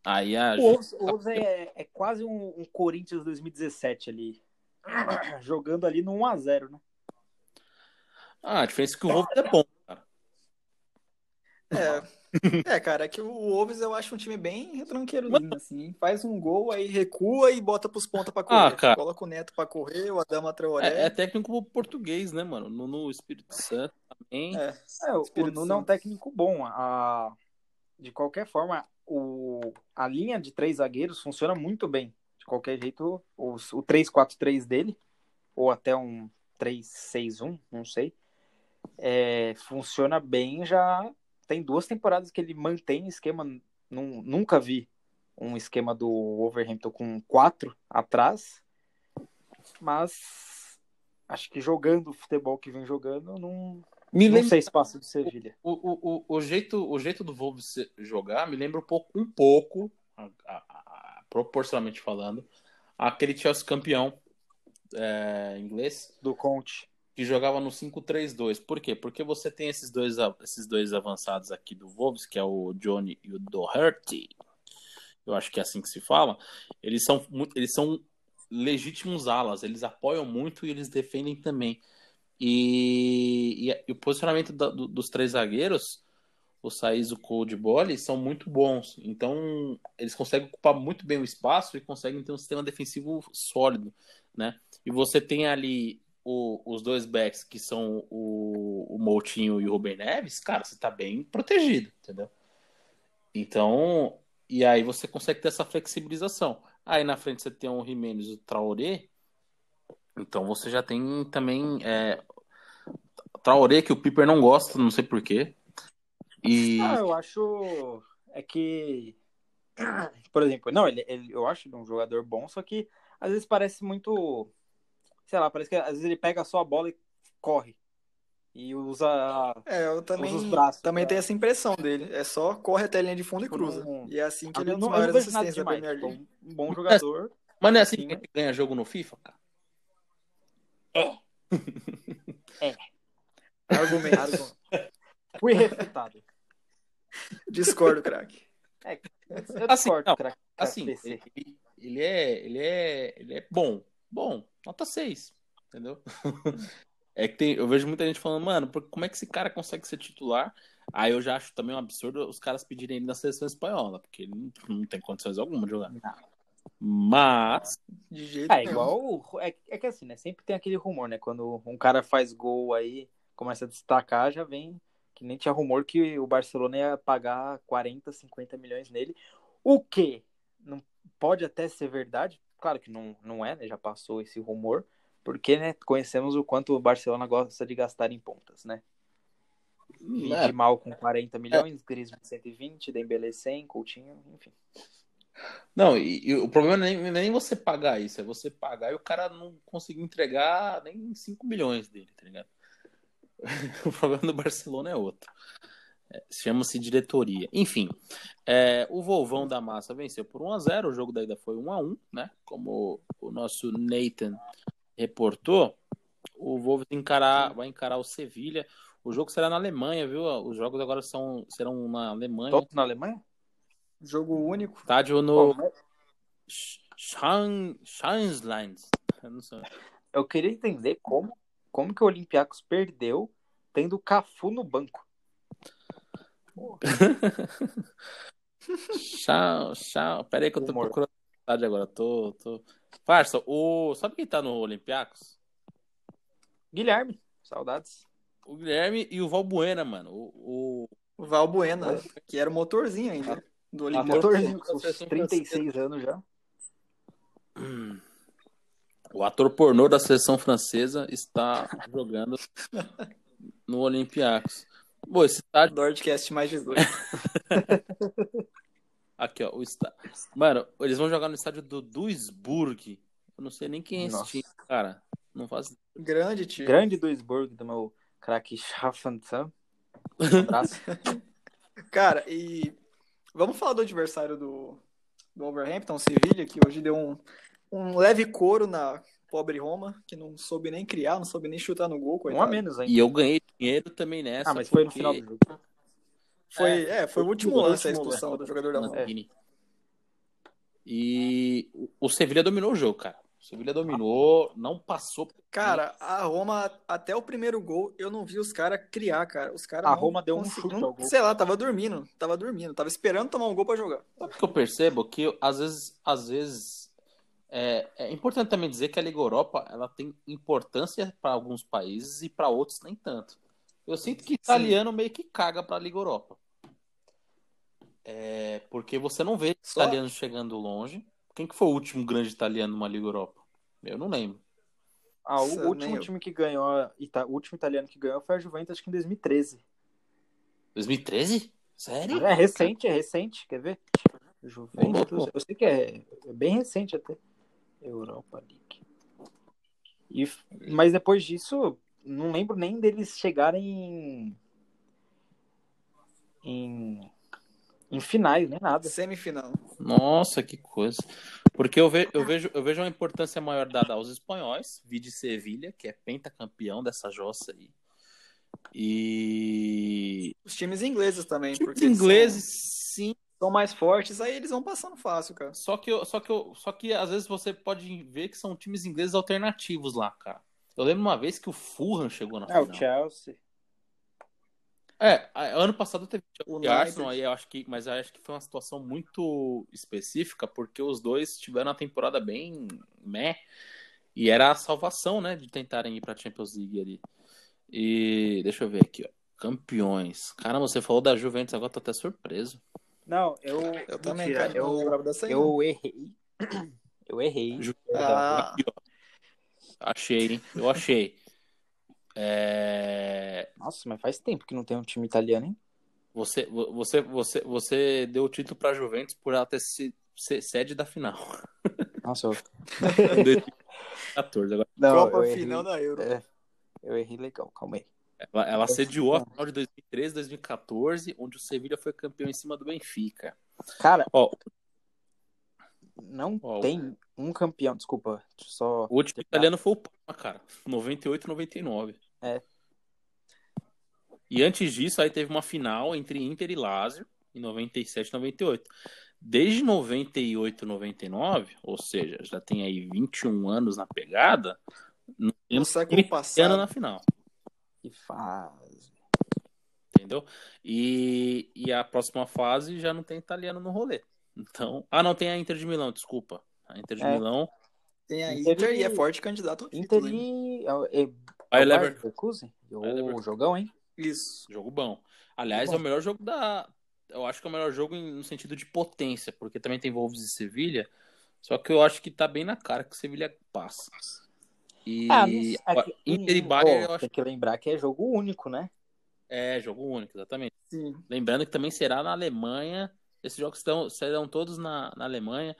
Aí a O Wolves, o Wolves é, é quase um, um Corinthians 2017 ali. Jogando ali no 1x0, né? Ah, a diferença é que o Wolves é bom. É. é, cara, é que o Wolves eu acho um time bem retranqueirozinho, assim. Faz um gol, aí recua e bota pros pontas pra correr. Ah, cara. Coloca o Neto pra correr, o Adama Traoré. É, é técnico português, né, mano? No, no Espírito Santo também. É, É, o, o Espírito Nuno é um Santo. técnico bom. A, de qualquer forma, o, a linha de três zagueiros funciona muito bem. De qualquer jeito, os, o 3-4-3 dele, ou até um 3-6-1, não sei, é, funciona bem já. Tem duas temporadas que ele mantém esquema. Num, nunca vi um esquema do Wolverhampton com quatro atrás, mas acho que jogando o futebol que vem jogando, não, Me não lembra sei se passa do Sevilha. o, o, o, o jeito, o jeito do Wolves jogar me lembra um pouco, um pouco a- a- a- proporcionalmente falando, aquele Chelsea campeão é, inglês do Conte. Que jogava no 5-3-2. Por quê? Porque você tem esses dois, esses dois avançados aqui do Wolves, que é o Johnny e o Doherty. Eu acho que é assim que se fala. Eles são, eles são legítimos alas, eles apoiam muito e eles defendem também. E, e- e o posicionamento da- do- dos três zagueiros, o Saiz, o Cole o Bolle, são muito bons. Então, eles conseguem ocupar muito bem o espaço e conseguem ter um sistema defensivo sólido, né? E você tem ali o- os dois backs, que são o, o Moutinho e o Rubem Neves, cara, você tá bem protegido, entendeu? Então, e aí você consegue ter essa flexibilização. Aí na frente você tem o Jimenez e o Traoré, então você já tem também é, Traoré, que o Piper não gosta, não sei porquê. E Ah, eu acho é que por exemplo, não, ele, ele eu acho ele um jogador bom, só que às vezes parece muito sei lá, parece que às vezes ele pega só a bola e corre. E usa É, eu também, Usa os braços também pra- tenho essa impressão dele. É só corre até a linha de fundo e cruza. não- E é assim que eu ele é um não, dos eu não maiores assistentes da. Premier League. um bom jogador. Mas não é assim Sim, que ganha jogo no FIFA, cara. Argumentos. Fui refutado. Discordo, craque. Eu Assim, discordo, não, craque, Assim, ele, ele é, ele é, ele é bom, bom, nota 6, entendeu? É que tem, eu vejo muita gente falando, mano, como é que esse cara consegue ser titular? Aí eu já acho também um absurdo os caras pedirem ele na seleção espanhola, porque ele não, não tem condições alguma de jogar. Mas, De jeito É nenhum. igual. É, é que assim, né? Sempre tem aquele rumor, né? Quando um cara faz gol aí, começa a destacar, já vem. Que nem tinha rumor que o Barcelona ia pagar 40, 50 milhões nele. O que não pode até ser verdade. Claro que não, não é, né? Já passou esse rumor. Porque, né? Conhecemos o quanto o Barcelona gosta de gastar em pontas, né? É, mal com 40 milhões, Griezmann 120, Dembélé 100, Coutinho, enfim. não, e, e o problema não é nem, nem você pagar isso, é você pagar e o cara não conseguir entregar nem 5 milhões dele, tá ligado? O problema do Barcelona é outro. É, Chama-se diretoria. Enfim, é, o Volvão da Massa venceu por 1x0. O jogo da ida foi 1x1, né? Como o nosso Nathan reportou, o encarar, vai encarar o Sevilha. O jogo será na Alemanha, viu? Os jogos agora são, serão na Alemanha. Todos na Alemanha? Jogo único. Estádio no Pô, Schan- Schanzland. Eu. Eu queria entender como, como que o Olympiacos perdeu tendo o Cafu no banco. Tchau, tchau. Pera aí que eu tô Humor. procurando a cidade agora. Tô, tô... Parça, o... sabe quem tá no Olympiacos? Guilherme, saudades. O Guilherme e o Valbuena, mano. O, o... O Valbuena, que era o motorzinho ainda. Do Ah, Olympiacos. motor- Motorzinho com seleção 36 anos já. O ator pornô da seleção francesa está jogando no Olympiacos. Pô, esse estádio. Nordcast mais 18. Aqui, ó. O estádio. Mano, eles vão jogar no estádio do Duisburg. Eu não sei nem quem é esse Nossa. time, cara. Não faço. Grande time. Grande Duisburg do meu craque Schaffenthal. Um abraço. Cara, e vamos falar do adversário do, do Wolverhampton, Sevilha, que hoje deu um, um leve couro na pobre Roma, que não soube nem criar, não soube nem chutar no gol, um coitado. a menos ainda. E eu ganhei dinheiro também nessa. Ah, mas foi no porque- final do jogo. Foi, é, foi o último lance a expulsão lance. do jogador da Roma. É. E o- Sevilha dominou o jogo, cara. O Sevilha dominou, não passou. Cara, a Roma, até o primeiro gol, eu não vi os caras criar, cara. Os caras A não Roma deu um chute ao gol. Sei lá, tava dormindo, tava dormindo, tava esperando tomar um gol pra jogar. Sabe o que eu percebo? Que às vezes, às vezes é, é importante também dizer que a Liga Europa ela tem importância para alguns países e para outros nem tanto. Eu sinto que italiano meio que caga para a Liga Europa. É, porque você não vê Só- italianos chegando longe. Quem que foi o último grande italiano numa Liga Europa? Eu não lembro. Ah, o Nossa, último eu. time que ganhou, o último italiano que ganhou foi a Juventus, acho que em 2013. 2013? Sério? É recente, é recente, quer ver? Juventus, eu sei que é, é bem recente até. Europa League. E, mas depois disso, não lembro nem deles chegarem em, em, em finais, nem nada. Semifinal. Nossa, que coisa. Porque eu, ve- eu vejo, eu vejo uma importância maior dada aos espanhóis, Vide Sevilha, que é pentacampeão dessa jossa aí. E. Os times ingleses também, Os porque eles ingleses, sim. São, mais fortes, aí eles vão passando fácil, cara. Só que, eu, só, que eu, só que às vezes você pode ver que são times ingleses alternativos lá, cara. Eu lembro uma vez que o Fulham chegou na É, o final. Chelsea. É, a- ano passado teve o United. Arsenal aí, eu acho que, mas eu acho que foi uma situação muito específica, porque os dois tiveram uma temporada bem meh, e era a salvação, né, de tentarem ir pra Champions League ali. E deixa eu ver aqui, ó. Campeões. Caramba, você falou da Juventus, agora tô até surpreso. Não, eu. Eu também, mentira, cara. Eu não eu, dessa aí. eu errei. Eu errei. Ah. Aqui, ó. Achei, hein? Eu achei. É... Nossa, mas faz tempo que não tem um time italiano, hein? Você, você, você, você deu o título pra Juventus por ela ter se, ser sede da final. Nossa, eu. Em 2014. Agora, Não, Copa eu errei. final da Euro. É, eu errei legal, calma aí. Ela, ela sediou a final de 2013, 2014, onde o Sevilha foi campeão em cima do Benfica. Cara, Ó, não Ó, tem um campeão, desculpa, só. o último italiano foi o Parma, cara. 98 99. É. E antes disso, aí teve uma final entre Inter e Lazio, em 97 98. Desde 98 99, ou seja, já tem aí 21 anos na pegada, não No temos século passado. na final. Que fase. Entendeu? E, e a próxima fase já não tem italiano no rolê. Então. Ah, não, tem a Inter de Milão, desculpa. A Inter de É. Milão. Tem a Inter Inter e é forte candidato ao Inter título. hein? e. É, é, é Leverkusen? O jogão, hein? Isso. Jogo bom. Aliás, Bom. é o melhor jogo da. Eu acho que é o melhor jogo em- no sentido de potência, porque também tem Wolves e Sevilha. Só que eu acho que tá bem na cara que o Sevilha passa. E Ah, é Inter e Bayern, eu acho Tem que lembrar que é jogo único, né? É, jogo único, exatamente. Sim. Lembrando que também será na Alemanha. Esses jogos estão, serão todos na, na Alemanha.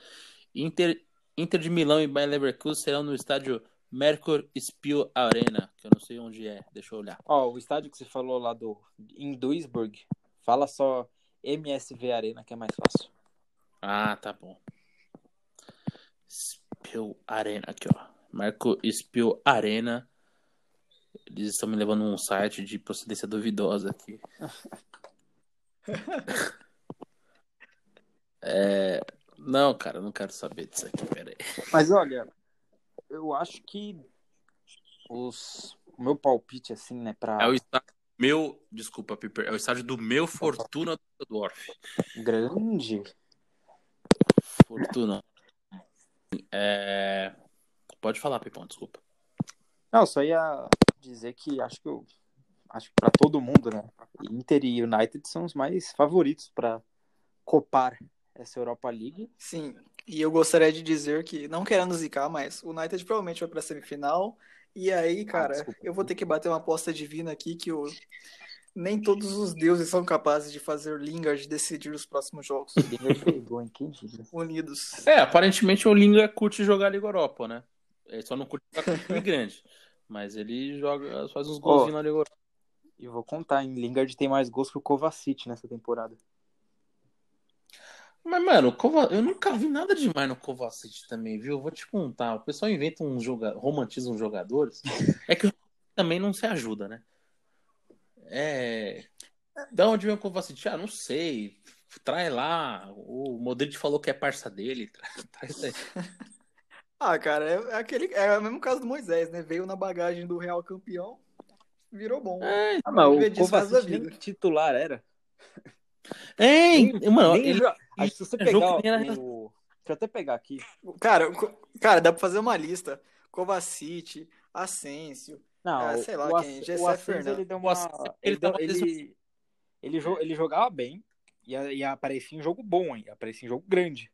Inter, Inter de Milão e Bayer Leverkusen serão no estádio Merkur Spiel Arena, que eu não sei onde é. Deixa eu olhar. Ó, o estádio que você falou lá do. Em Duisburg. Fala só MSV Arena, que é mais fácil. Ah, tá bom. Spiel Arena, aqui, ó. Marco Spiel Arena. Eles estão me levando num site de procedência duvidosa aqui. É... Não, cara, não quero saber disso aqui, peraí. Mas olha, eu acho que os. O meu palpite, assim, né, pra É o estádio meu, desculpa, Piper, é o estádio do meu Fortuna Düsseldorf. grande. Fortuna. É... Pode falar, Pipão, desculpa. Não, só ia dizer que acho que eu. Acho que pra todo mundo, né? Inter e United são os mais favoritos pra copar essa Europa League. Sim. E eu gostaria de dizer que, não querendo zicar, mas o United provavelmente vai pra semifinal. E aí, cara, desculpa. eu vou ter que bater uma aposta divina aqui que o... nem todos os deuses são capazes de fazer o Lingard decidir os próximos jogos unidos. É, aparentemente o Linga curte jogar Liga Europa, né? Ele só não curte time grande. Mas ele joga, faz uns golzinhos na Liga Europa. E vou contar, hein? Lingard tem mais gols que o Kovacic nessa temporada. Mas, mano, eu nunca vi nada demais no Kovacic também, viu? Vou te contar. O pessoal inventa uns joga... romantiza uns jogadores. É que também não se ajuda, né? É. Da onde vem o Kovacic? Ah, não sei. Trai lá. O Modric falou que é parça dele. Traz, traz aí. Ah, cara, é, é aquele, é o mesmo caso do Moisés, né? Veio na bagagem do Real campeão, virou bom. É, Ah, mas o Kovacic nem titular era. Hein? mano, Nem ele, jo- Acho que se você é pegar que nem era- o... Deixa eu até pegar aqui. Cara, o cara, dá pra fazer uma lista. Kovacic, Asensio, Não, Ah, o- sei lá o, quem, Gessé o Asensio, Fernandes. ele deu O uma... Asensio, Ele, ele deu- tava ele, ele, jo- ele jogava bem e, e aparecia em jogo bom, hein? Aparecia em jogo grande.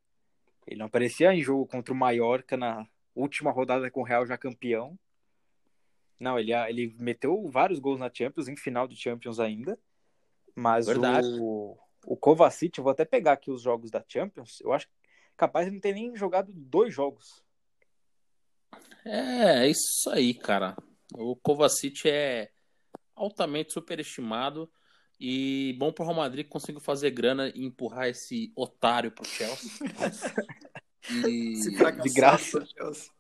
Ele não aparecia em jogo contra o Mallorca na última rodada com o Real já campeão. Não, ele, ele meteu vários gols na Champions, em final de Champions ainda. Mas Verdade. o, o Kovacic, eu vou até pegar aqui os jogos da Champions, eu acho capaz de não ter nem jogado dois jogos. É, é isso aí, cara. O Kovacic é altamente superestimado e bom pro Real Madrid que conseguiu fazer grana e empurrar esse otário pro Chelsea. E... Se de graça. Chelsea.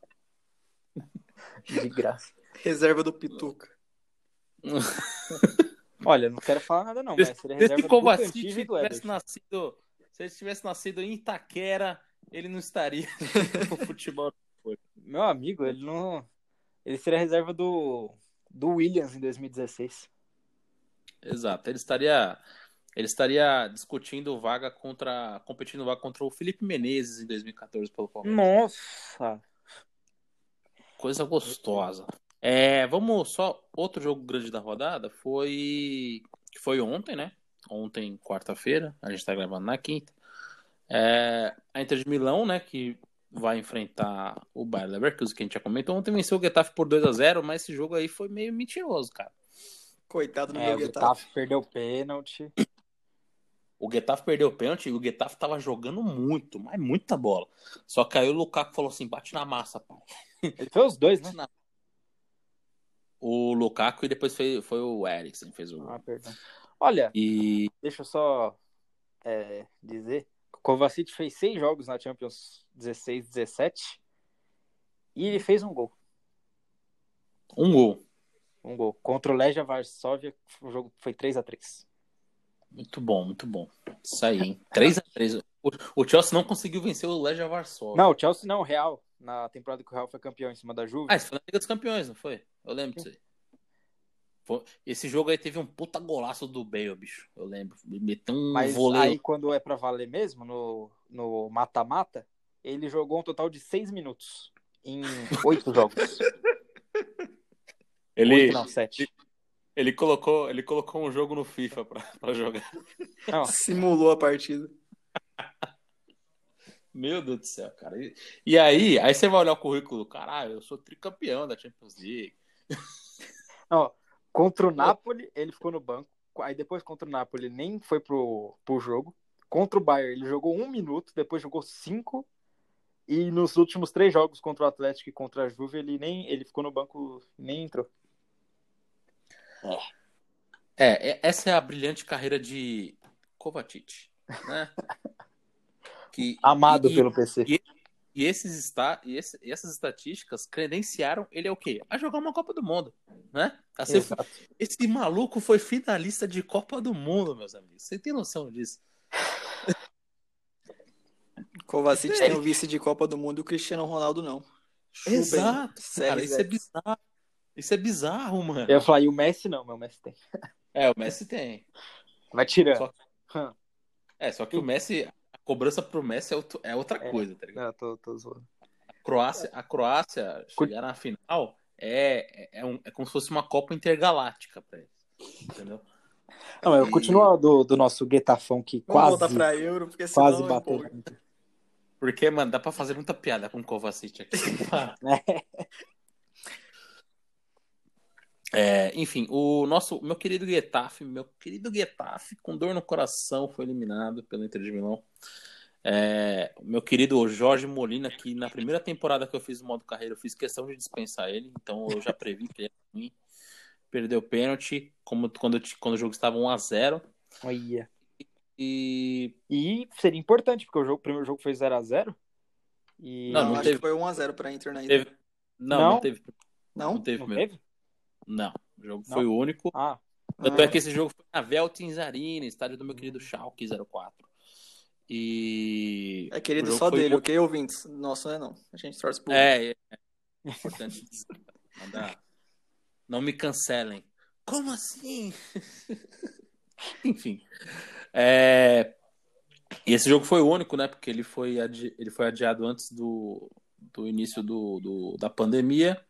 De graça. Reserva do Pituca. Olha, não quero falar nada não, mas Se seria se reserva do e do tivesse nascido, se ele tivesse nascido em Itaquera, ele não estaria no futebol. Meu amigo, ele não. Ele seria reserva do, do Williams em 2016. Exato, ele estaria ele estaria discutindo vaga contra competindo vaga contra o Felipe Menezes em 2014 pelo Palmeiras. Nossa! Coisa gostosa. É, vamos só outro jogo grande da rodada foi que foi ontem, né? Ontem, quarta-feira, a gente tá gravando na quinta. É, a Inter de Milão, né, que vai enfrentar o Bayer Leverkusen, que a gente já comentou. Ontem venceu o Getafe por 2 a 0, mas esse jogo aí foi meio mentiroso, cara. Coitado do É, meu o Getafe. Getafe perdeu o pênalti. O Getafe perdeu o pênalti e o Getafe tava jogando muito, mas muita bola. Só que aí o Lukaku falou assim: bate na massa, pai. Ele foi os dois, né? O Lukaku e depois foi, foi o Eriksen fez o gol. Ah, perdão. Olha, E deixa eu só é, dizer. O Kovacic fez seis jogos na Champions 16, 17. E ele fez um gol. um gol. Um gol. Contra o Legia Varsóvia, o jogo foi 3 a 3 Muito bom, muito bom. Isso aí, hein? 3x3. O, o Chelsea não conseguiu vencer o Legia Varsóvia. Não, o Chelsea não, o Real. Na temporada que o Real foi campeão em cima da Juve. Ah, isso foi na Liga dos Campeões, não foi? Eu lembro disso aí. Esse jogo aí teve um puta golaço do Bale, bicho. Eu lembro. Meteu um Mas voleio. aí, quando é pra valer mesmo, no no mata-mata, ele jogou um total de seis minutos em oito jogos. Ele, Oito, não, sete. ele, colocou, ele colocou um jogo no FIFA pra, pra jogar. Não, Simulou a partida. Meu Deus do céu, cara. E, e aí, aí você vai olhar o currículo. Caralho, eu sou tricampeão da Champions League. não, contra o Napoli, ele ficou no banco. Aí depois contra o Napoli, ele nem foi pro, pro jogo. Contra o Bayern, ele jogou um minuto, depois jogou cinco. E nos últimos três jogos contra o Atlético e contra a Juve, ele nem ele ficou no banco nem entrou. É, é- essa é a brilhante carreira de Kovacic, né? Que, Amado e- pelo PC. e- E, esses está, e, esse- e essas estatísticas credenciaram ele é o quê? A jogar uma Copa do Mundo, né? A ser- Exato. esse maluco foi finalista de Copa do Mundo, meus amigos. Você tem noção disso? Kovacic É. tem o vice de Copa do Mundo e o Cristiano Ronaldo não. Chupa? Exato, cara. Isso é CR7. bizarro. Isso é bizarro, mano. Eu ia falar, e o Messi não, meu Messi tem. É, o Messi tem. Vai tirando. Só- Hum. É, só que o Messi, a cobrança pro Messi é, outro- é outra É. coisa, tá ligado? Não, tô, tô zoando. A Croácia, a Croácia chegar na final é, é, é um- é como se fosse uma Copa Intergaláctica pra eles. Entendeu? Não, eu E- continuo do, do nosso Guetafão que Vamos quase, voltar pra Euro, porque senão quase eu bateu. Porque, mano, dá pra fazer muita piada com o Kovacic aqui. É, enfim, o nosso, meu querido Getafe, meu querido Getafe, com dor no coração, foi eliminado pelo Inter de Milão. É, meu querido Jorge Molina, que na primeira temporada que eu fiz o modo carreira, eu fiz questão de dispensar ele, então eu já previ que ele ia ruim. Perdeu o pênalti, como quando, quando o jogo estava 1x0. Olha. E. E seria importante, porque o, jogo, o primeiro jogo foi 0x0. E... Não, Não, não acho teve. que foi 1x0 pra Inter na ida. Teve... Não, Não? não, teve. Não? Não teve Não primeiro. teve? Não, o jogo Não? foi o único. Ah, Tanto Ah. é que esse jogo foi na Veltins Arena, estádio do meu querido Schalke 04. E. É querido só dele, ok, ouvintes? Nosso não é não. A gente torce por É, é, é importante dizer. Mandar- Não me cancelem. Como assim? Enfim. É, E esse jogo foi o único, né? Porque ele foi, adi... ele foi adiado antes do, do início do, do- da pandemia.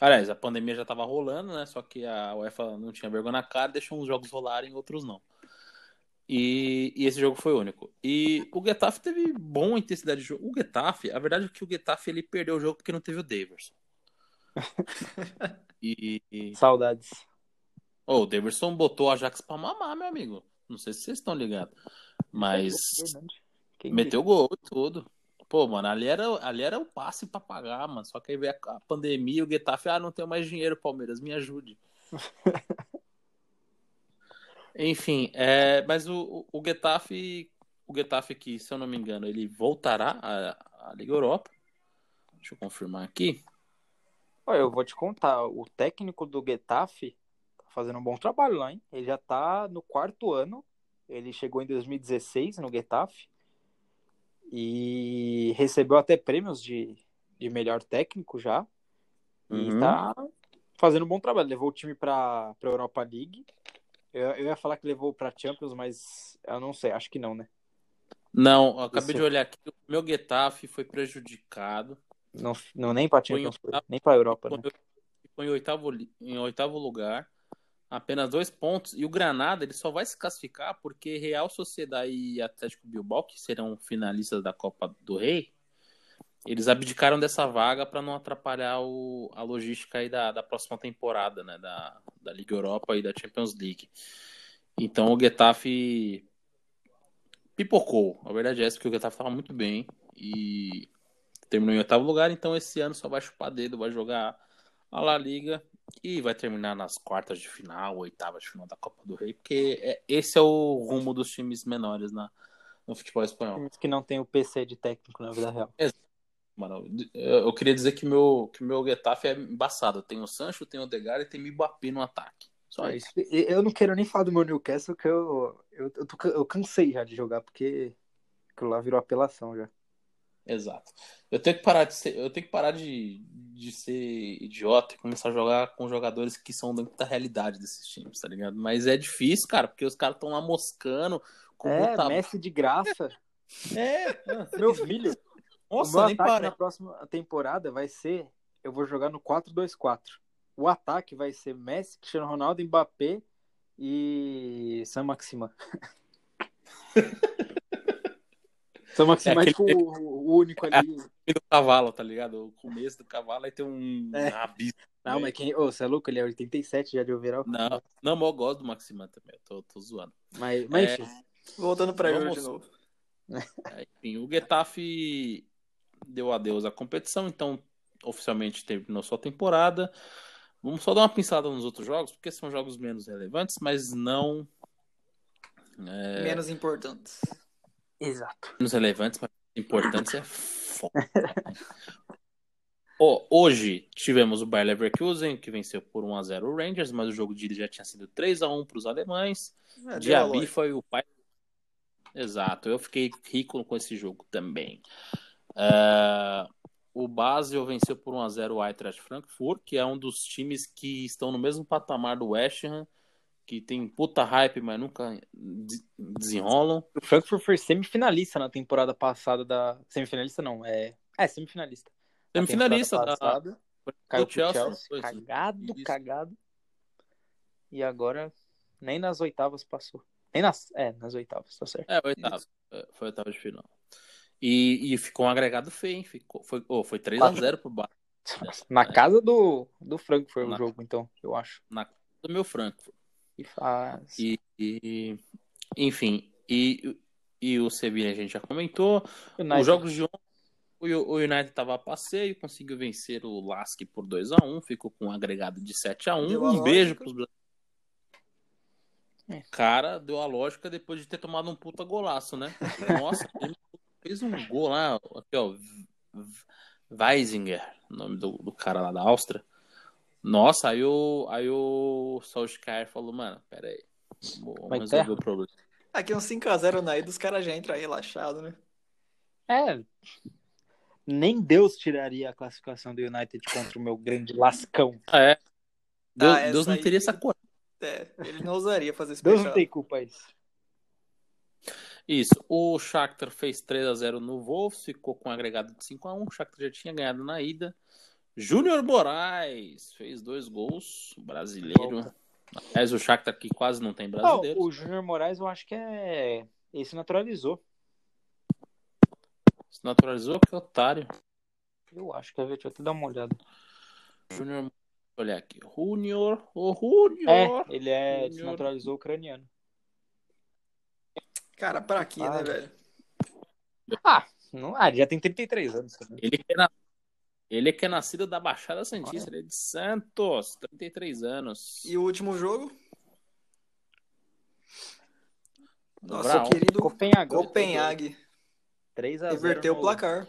Aliás, a pandemia já estava rolando, né? Só que a UEFA não tinha vergonha na cara, deixou uns jogos rolarem, outros não. E, e esse jogo foi único. E o Getafe teve boa intensidade de jogo. O Getafe, a verdade é que o Getafe ele perdeu o jogo porque não teve o Daverson. e, e- saudades. Ô, o Daverson botou o Ajax pra mamar, meu amigo. Não sei se vocês estão ligados. Mas. Quem meteu gol e tudo. Pô, mano, ali era, ali era o passe pra pagar, mano. Só que aí veio a, pandemia o Getafe, ah, não tenho mais dinheiro, Palmeiras, me ajude. Enfim, é, mas o, o, Getafe, o Getafe aqui, se eu não me engano, ele voltará à, à Liga Europa. Deixa eu confirmar aqui. Olha, eu vou te contar, o técnico do Getafe tá fazendo um bom trabalho lá, hein? Ele já tá no quarto ano. Ele chegou em 2016 no Getafe e recebeu até prêmios de, de melhor técnico já. E Uhum. tá fazendo um bom trabalho. Levou o time pra, pra Europa League. Eu, eu ia falar que levou pra Champions, mas eu não sei, acho que não, né? Não, acabei Isso. de olhar aqui, o meu Getafe foi prejudicado. Não, não nem Foi em Champions, foi, nem pra Europa, né? Ficou ficou em oitavo, li- em oitavo lugar, apenas dois pontos. E o Granada ele só vai se classificar porque Real Sociedade e Atlético Bilbao, que serão finalistas da Copa do Rei, eles abdicaram dessa vaga para não atrapalhar o- a logística aí da, da próxima temporada, né? Da, da Liga Europa e da Champions League. Então o Getafe pipocou. A verdade é essa, que o Getafe estava muito bem e terminou em oitavo lugar, então esse ano só vai chupar dedo, vai jogar a La Liga e vai terminar nas quartas de final, oitavas de final da Copa do Rei, porque é- esse é o rumo dos times menores na, no futebol espanhol. Times que não tem o PC de técnico na vida real. Mano, eu queria dizer que meu que meu Getafe é embaçado. Tem o Sancho, tem o Odegaard e tem o Mbappé no ataque. Só isso. E- Eu não quero nem falar do meu Newcastle, que eu, eu, eu, tô- eu cansei já de jogar, porque aquilo lá virou apelação já. Exato. Eu tenho que parar de ser, eu tenho que parar de, de ser idiota e começar a jogar com jogadores que são dentro da realidade desses times, tá ligado? Mas é difícil, cara, porque os caras estão lá moscando com É, muita- Messi de graça. É, Meu filho, o nossa, meu nem ataque parece. na próxima temporada vai ser, eu vou jogar no 4-2-4. O ataque vai ser Messi, Cristiano Ronaldo, Mbappé e Sam Maxima. Sam Maxima é, É tipo aquele- o, único ali. do cavalo, tá ligado? O começo do cavalo aí tem um É. abismo. Não, mas quem. Ô, você é louco? Ele é 87 já de overall. Não, não, mas eu gosto do Maximan também, eu tô, tô zoando. Mas, mas É. enfim. Voltando pra Vamos- de novo. É, Enfim, o Getafe deu adeus à competição, então oficialmente terminou sua temporada. Vamos só dar uma pincelada nos outros jogos, porque são jogos menos relevantes, mas não é, Menos importantes. Exato. menos relevantes, mas importantes é foda. Ó, hoje tivemos o Bayer Leverkusen, que venceu por 1x0 o Rangers, mas o jogo de já tinha sido 3x1 para os alemães. É, Diaby foi o pai. Exato, eu fiquei rico com esse jogo também. Ah, o Basel venceu por 1x0 o Eintracht Frankfurt, que é um dos times que estão no mesmo patamar do West Ham, que tem puta hype, mas nunca de- desenrolam. O Frankfurt foi semifinalista na temporada passada da. Semifinalista não, é. É, semifinalista. Na Semifinalista da passada, caiu do pro Chelsea, Chelsea, isso. cagado, Isso. cagado. E agora nem nas oitavas passou. Nem nas. É, nas oitavas, tá certo. É, oitavo. É, Foi oitavo de final. E, e ficou um agregado feio, hein? Ficou, foi, oh, foi 3x0 pro Bayern. Na casa do, do Frankfurt Na- o jogo, então, eu acho. Do meu Frankfurt. E faz. E, e- enfim, e, e o Sevilla a gente já comentou. United. Os jogos de ontem, o, o United estava a passeio, conseguiu vencer o Lask por 2x1, ficou com um agregado de 7x1. Deu a Um beijo lógica. pros brasileiros. É. Cara, deu a lógica depois de ter tomado um puta golaço, né? Nossa, ele fez um gol lá, aqui, ó. Weisinger, o nome do, do cara lá da Áustria. Nossa, aí o, aí o Solskjaer falou, mano, pera aí. Vamos Vai resolver o problema. Aqui um 5x0 na ida, os caras já entram aí relaxado, né? É. Nem Deus tiraria a classificação do United contra o meu grande lascão. É. Deus, Ah, Deus não aí- teria essa coragem. É, ele não ousaria fazer esse Deus não tem culpa isso. Isso. O Shakhtar fez 3 a 0 no Wolves, ficou com um agregado de 5 a 1 O Shakhtar já tinha ganhado na ida. Júnior Moraes fez dois gols, brasileiro. Aliás, o Shakhtar aqui quase não tem brasileiro. o Júnior Moraes eu acho que é. Esse naturalizou. Se naturalizou, que otário. Eu acho que é, deixa eu até dar uma olhada. Júnior, olha aqui. Júnior, o É, Júnior. ele é Júnior. se naturalizou ucraniano. Cara, pra quê, né, Ah. velho? Ah, não, ah, ele já tem 33 anos também. Ele que é, na- ele que é nascido da Baixada Santista, ele é de Santos, 33 anos. E o último jogo? Nosso Brown. querido Copenhague. Copenhague 3 a 0 reverteu no... o placar.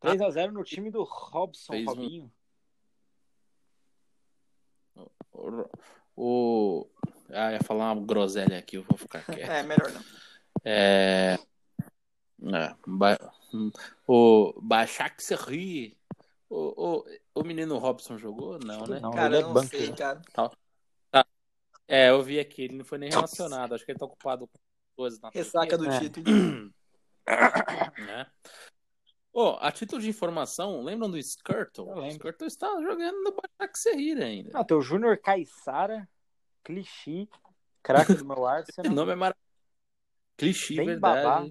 3 a 0 no time do Robson Fez um- Robinho. O, o- Ah, ia falar uma groselha aqui, eu vou ficar quieto. É, melhor não. É. é, ba- O Baixak Serri. O, o, o menino Robson jogou? Não, né? Não, Cara, ele eu é não banco. sei, né? cara. É, eu vi aqui, ele não foi nem relacionado. Acho que ele tá ocupado com coisas na Ressaca do É. título. né? Ô, a título de informação, lembram do Skirtle? O. Skirtle está jogando no Baixak Serri ainda. Ah, tem o Júnior Caissara, Clichy, craque do meu O Arsenal. nome é maravilhoso. Clichê, Bem verdade. babá.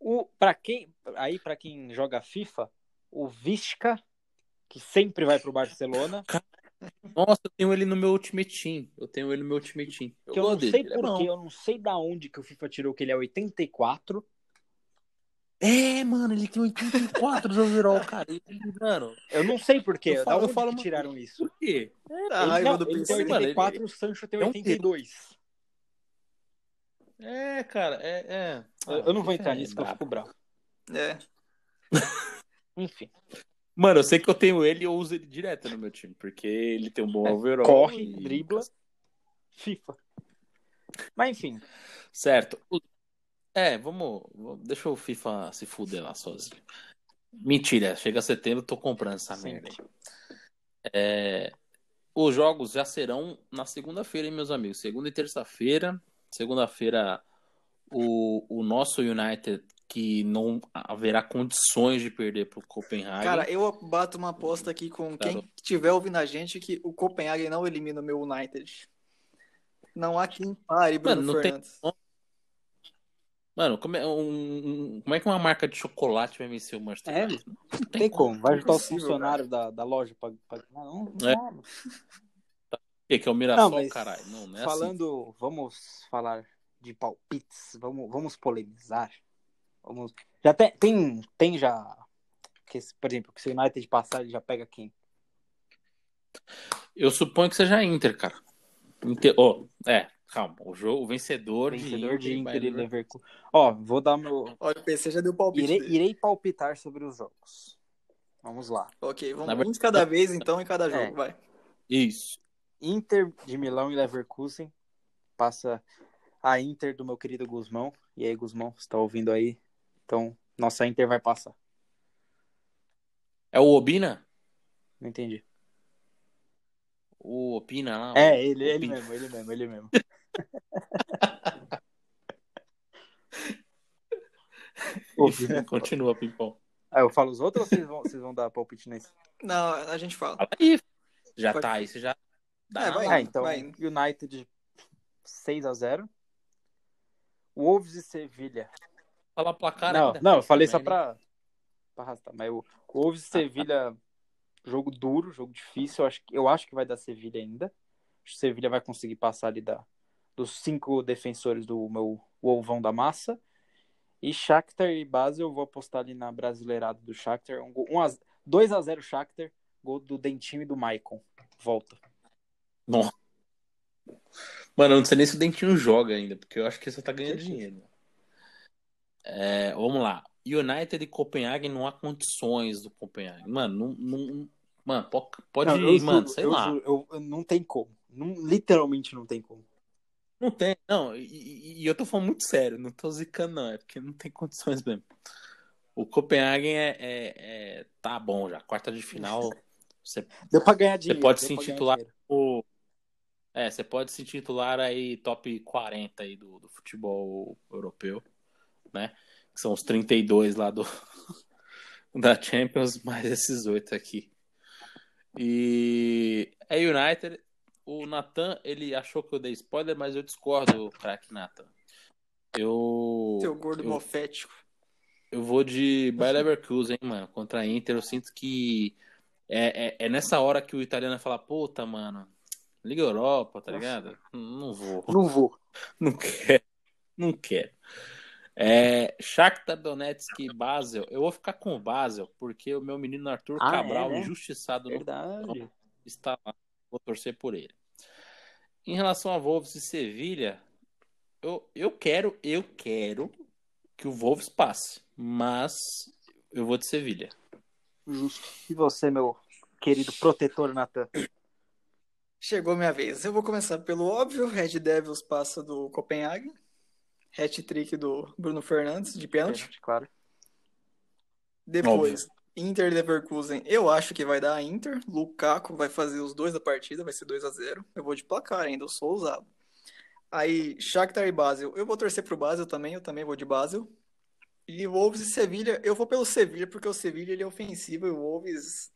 O, pra quem, aí pra quem joga FIFA, o Visca, que sempre vai pro Barcelona, Nossa, eu tenho ele no meu Ultimate Team. Eu tenho ele no meu Ultimate Team. Eu que eu não dele, sei ele é porquê, bom. eu não sei da onde que o FIFA tirou que ele é 84. É, mano, ele tem 84, João Virol, cara. Ele, mano, Eu não sei porquê, Eu da falo- eu onde falo que tiraram isso? por quê? A Ele, raiva não, do ele PC. tem mano, 84 ele- o Sancho tem é um 82. É, cara, é. é. Eu, eu não vou Ah, entrar é nisso que eu fico bravo. É. Enfim, Mano, eu sei que eu tenho ele e eu uso ele direto no meu time, porque ele tem um bom É, overall. corre, e- dribla. FIFA. Mas enfim, Certo. É, vamos, Deixa o FIFA se fuder lá sozinho. Mentira, chega setembro, eu tô comprando essa merda. É, Os jogos já serão na segunda-feira, hein, meus amigos? Segunda e terça-feira. Segunda-feira, o, o nosso United, que não haverá condições de perder pro Copenhague. Cara, eu bato uma aposta aqui com quem estiver ouvindo a gente que o Copenhague não elimina o meu United. Não há quem pare, Bruno Mano, não tem- Fernandes. Mano, como é, um- como é que uma marca de chocolate vai vencer o Manchester É, United? Não Não tem como. Vai ajudar os funcionários da, da loja pra, pra... Não, não É. dá. Que, que é o Mirassol, Não, mas caralho. Não, não é assim. falando, vamos falar de palpites, vamos, vamos polemizar. Vamos... Já tem, tem, tem já, que, por exemplo, que se o United passar, ele já pega quem? Eu suponho que seja Inter, cara. Inter... ó, é, calma. O jogo, o vencedor, Vencedor de Inter e Bayern Leverkusen. Ó, vou dar meu. Olha, o PC já deu palpite. Irei, irei palpitar sobre os jogos. Vamos lá. Ok, vamos Na um de cada vez então em cada jogo, É. vai. Isso. Inter de Milão e Leverkusen. Passa a Inter do meu querido Guzmão. E aí, Guzmão, você tá ouvindo aí? Então, nossa Inter vai passar. É o Obina? Não entendi. O Opina lá? É, ele, ele Opina. mesmo, ele mesmo, ele mesmo. Enfim, Continua, Pimpão. Ah, eu falo os outros ou vocês vão, vocês vão dar palpite nesse? Não, a gente fala. Fala aí. Já Pode- tá aí, você já. Dá É, vai. mão. Ah, então, vai. United 6 a 0 Wolves e Sevilha falar placar Não, ainda. não, eu falei só pra, pra arrastar. Mas o, o Wolves e Sevilha, jogo duro, jogo difícil. Eu acho, que- eu acho que vai dar Sevilha ainda. Acho que o Sevilha vai conseguir passar ali da, dos cinco defensores do meu Wolvão da massa. E Shakhtar e Basel, eu vou apostar ali na brasileirada do Shakhtar. Um, gol- um a, 2x0 Shakhtar, gol do Dentinho e do Maicon. Volta. Mano, eu não sei nem se o Dentinho joga ainda, porque eu acho que você tá ganhando dinheiro. É, vamos lá. United e Copenhague não há condições do Copenhague. Mano, não, não- mano, po- pode, Não, eu mano, juro, sei eu lá. juro, eu- não tem como. Não, literalmente não tem como. Não tem, não, e, e- eu tô falando muito sério, não tô zicando, não, é porque não tem condições mesmo. O Copenhagen é, é- é- tá bom já, quarta de final, você, Deu pra ganhar dinheiro. pode deu se pra ganhar intitular- o- é, você pode se titular aí top 40 aí do, do futebol europeu, né? Que são os 32 lá do da Champions, mais esses oito aqui. E é United. O Nathan, ele achou que eu dei spoiler, mas eu discordo, craque Nathan. Eu Seu gordo eu, mofético. eu vou de Bayer Leverkusen, hein, mano, contra a Inter. Eu sinto que é, é, é nessa hora que o italiano vai falar, puta, mano, Liga Europa, tá ligado? Não vou. Não vou. Não quero. Não quero. É, Shakhtar Donetsk e Basel. Eu vou ficar com o Basel, porque o meu menino Arthur Ah, Cabral, é, né? injustiçado no Verdade. está lá. Vou torcer por ele. Em relação a Wolves e Sevilha, eu, eu quero, eu quero que o Wolves passe, mas eu vou de Sevilha. Justo. E você, meu querido protetor Natan? Chegou minha vez. Eu vou começar pelo óbvio. Red Devils passa do Copenhague. Hat-trick do Bruno Fernandes, de pênalti. Claro. Depois, Inter e Leverkusen. Eu acho que vai dar a Inter. Lukaku vai fazer os dois da partida, vai ser 2 a 0 Eu vou de placar ainda, eu sou ousado. Aí, Shakhtar e Basel. Eu vou torcer pro Basel também, eu também vou de Basel. E Wolves e Sevilha, eu vou pelo Sevilha, porque o Sevilha ele é ofensivo e o Wolves...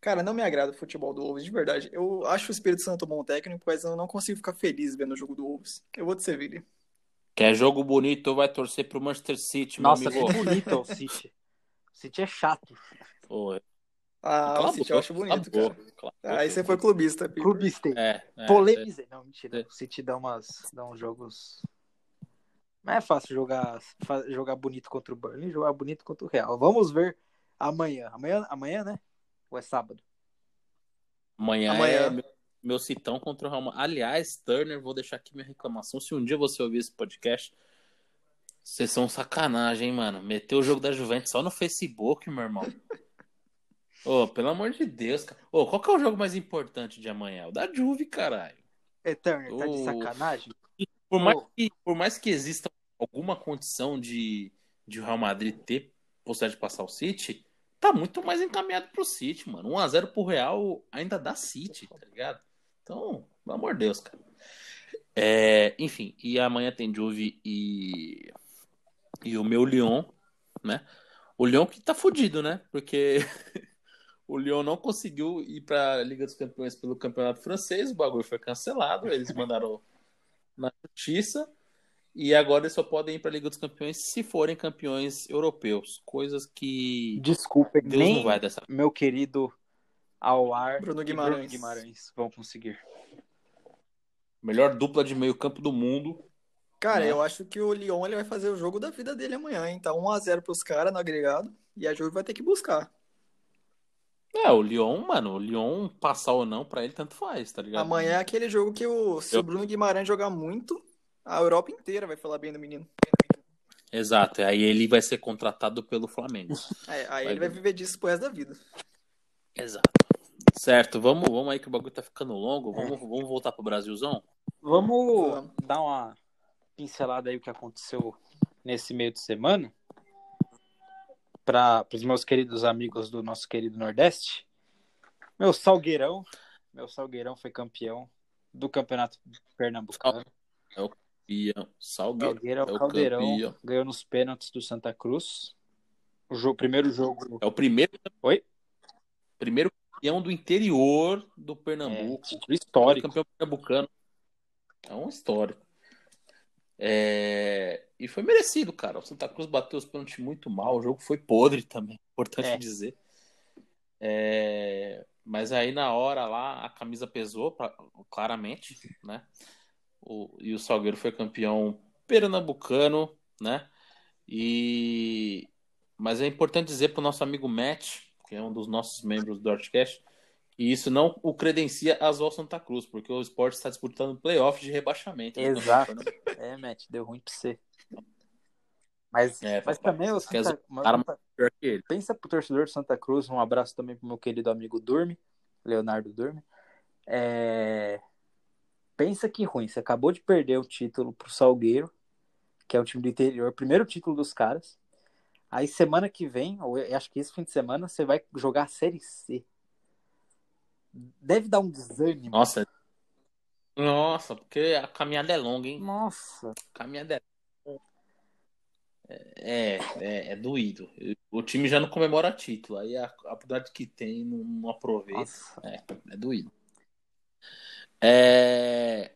Cara, não me agrada o futebol do Wolves, de verdade. Eu acho o Espírito Santo bom técnico, mas eu não consigo ficar feliz vendo o jogo do Wolves. Eu vou de Sevilha. Quer jogo bonito, vai torcer pro Manchester City, meu Nossa, amigo. que bonito o City. O City é chato. Pô, Ah, cala o City boca, eu acho bonito, cara. boca, cala a Ah, aí você foi clubista, Piper. Clubistei. É, é, Polemizei. Não, mentira. É. O City dá, umas, dá uns jogos. Não é fácil jogar, jogar bonito contra o Burnley, jogar bonito contra o Real. Vamos ver amanhã. Amanhã, amanhã né? Ou é sábado? Amanhã, Amanhã. É meu, citão contra o Real Madrid. Aliás, Turner, vou deixar aqui minha reclamação. Se um dia você ouvir esse podcast, vocês são sacanagem, hein, mano. Meteu o jogo da Juventus só no Facebook, meu irmão. Ô, pelo amor de Deus, cara. Ô, qual que é o jogo mais importante de amanhã? O da Juve, caralho. Eterno, tá de sacanagem? Por mais, que, por mais que exista alguma condição de, de o Real Madrid ter possibilidade de passar o City, tá muito mais encaminhado pro City, mano. 1x0 pro Real ainda dá City, tá ligado? Então, pelo amor de Deus, cara. É, enfim, e amanhã tem Juve e, e o meu Lyon, né? O Lyon que tá fudido, né? Porque o Lyon não conseguiu ir pra Liga dos Campeões pelo Campeonato Francês, o bagulho foi cancelado, eles mandaram na justiça e agora eles só podem ir para a Liga dos Campeões se forem campeões europeus, coisas que Desculpem, Deus nem não vai dessa. meu querido Awar Bruno e Guimarães. Guimarães vão conseguir. Melhor dupla de meio-campo do mundo. Cara, Né? eu acho que o Lyon ele vai fazer o jogo da vida dele amanhã, hein? Tá 1x0 pros caras no agregado e a Juve vai ter que buscar. É, o Lyon, mano, o Lyon passar ou não, pra ele tanto faz, tá ligado? Amanhã é aquele jogo que o, se Eu- o Bruno Guimarães jogar muito, a Europa inteira vai falar bem do menino. Exato, aí ele vai ser contratado pelo Flamengo. É, aí Vai ele vai ver. viver disso pro resto da vida. Exato. Certo, vamos, vamos aí que o bagulho tá ficando longo. Vamos, vamos voltar pro Brasilzão? Vamos Vamos. dar uma pincelada aí o que aconteceu nesse meio de semana para os meus queridos amigos do nosso querido Nordeste. Meu Salgueirão, meu Salgueirão foi campeão do Campeonato Pernambucano. Ian Salgueiro. Salgueiro é é o o Caldeirão, campeão. ganhou nos pênaltis do Santa Cruz. O jogo, primeiro jogo. É o primeiro, Oi? primeiro campeão do interior do É, Pernambuco. título histórico. campeão pernambucano. É um histórico. É, e foi merecido, cara. O Santa Cruz bateu os pênaltis muito mal. O jogo foi podre também, importante É. dizer. É, mas aí na hora lá a camisa pesou pra- claramente, né? O, e o Salgueiro foi campeão pernambucano, né? E mas é importante dizer para o nosso amigo Matt, que é um dos nossos membros do Artcast, que isso não o credencia a zoar Santa Cruz, porque o esporte está disputando playoff de rebaixamento. Exato. É, Matt, deu ruim pra você. Mas, É, mas também o Santa, mas ele. pensa pro torcedor de Santa Cruz, um abraço também pro meu querido amigo Durme, Leonardo Durme. É, Pensa que ruim, você acabou de perder o título pro Salgueiro, que é o time do interior, primeiro título dos caras. Aí semana que vem, ou acho que esse fim de semana, você vai jogar a Série C. Deve dar um desânimo. Nossa. Nossa, porque a caminhada é longa, hein? Nossa. A caminhada é é, é, é doído. O time já não comemora título. Aí a, a oportunidade que tem não, não aproveita. É, é doído. É...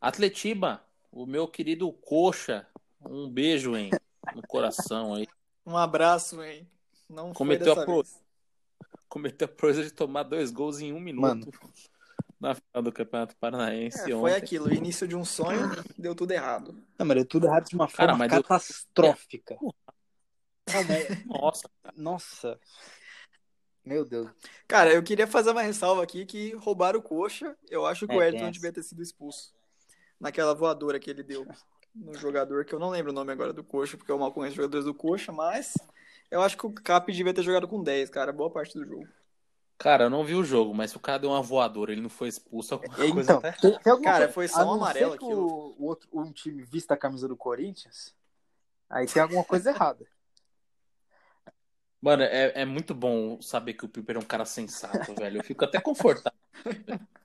Atletiba, o meu querido Coxa, um beijo hein, no coração aí. Um abraço, hein? Não Cometeu foi a pro-. Cometeu a proeza de tomar dois gols em um minuto Mano. na final do Campeonato Paranaense É, ontem. foi aquilo, o início de um sonho, deu tudo errado. Não, mas deu tudo errado de uma Cara, forma deu- catastrófica. Não, mas- Nossa, Nossa. Meu Deus. Cara, eu queria fazer uma ressalva aqui que roubaram o coxa. Eu acho que É, o Ayrton essa. devia ter sido expulso. Naquela voadora que ele deu no jogador, que eu não lembro o nome agora do coxa, porque eu mal conheço os jogadores do coxa, mas eu acho que o Cap devia ter jogado com 10, cara, boa parte do jogo. cara, eu não vi o jogo, mas se o cara deu uma voadora, ele não foi expulso, alguma coisa Então, tá tem, tem alguma Cara, coisa- foi só um amarelo aquilo. O, o outro, um time vista a camisa do Corinthians, aí tem alguma coisa errada. Mano, é, é muito bom saber que o Piper é um cara sensato, velho. Eu fico até confortável.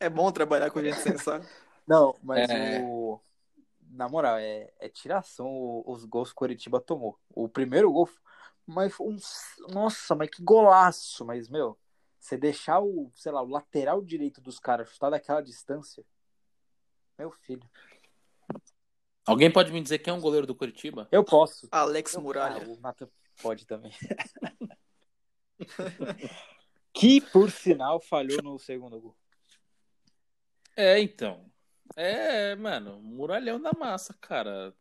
É bom trabalhar com gente sensata. Não, mas É. o. Na moral, é, é tiração os gols que o Coritiba tomou. O primeiro gol, mas foi um. Nossa, mas que golaço! Mas, meu, você deixar o, sei lá, o lateral direito dos caras chutar daquela distância. Meu filho. Alguém pode me dizer quem é um goleiro do Curitiba? Eu posso. Alex Eu- Muralha. Ah, o Nathan pode também. que, por sinal, falhou no segundo gol. É, então. É, mano, muralhão da massa, cara.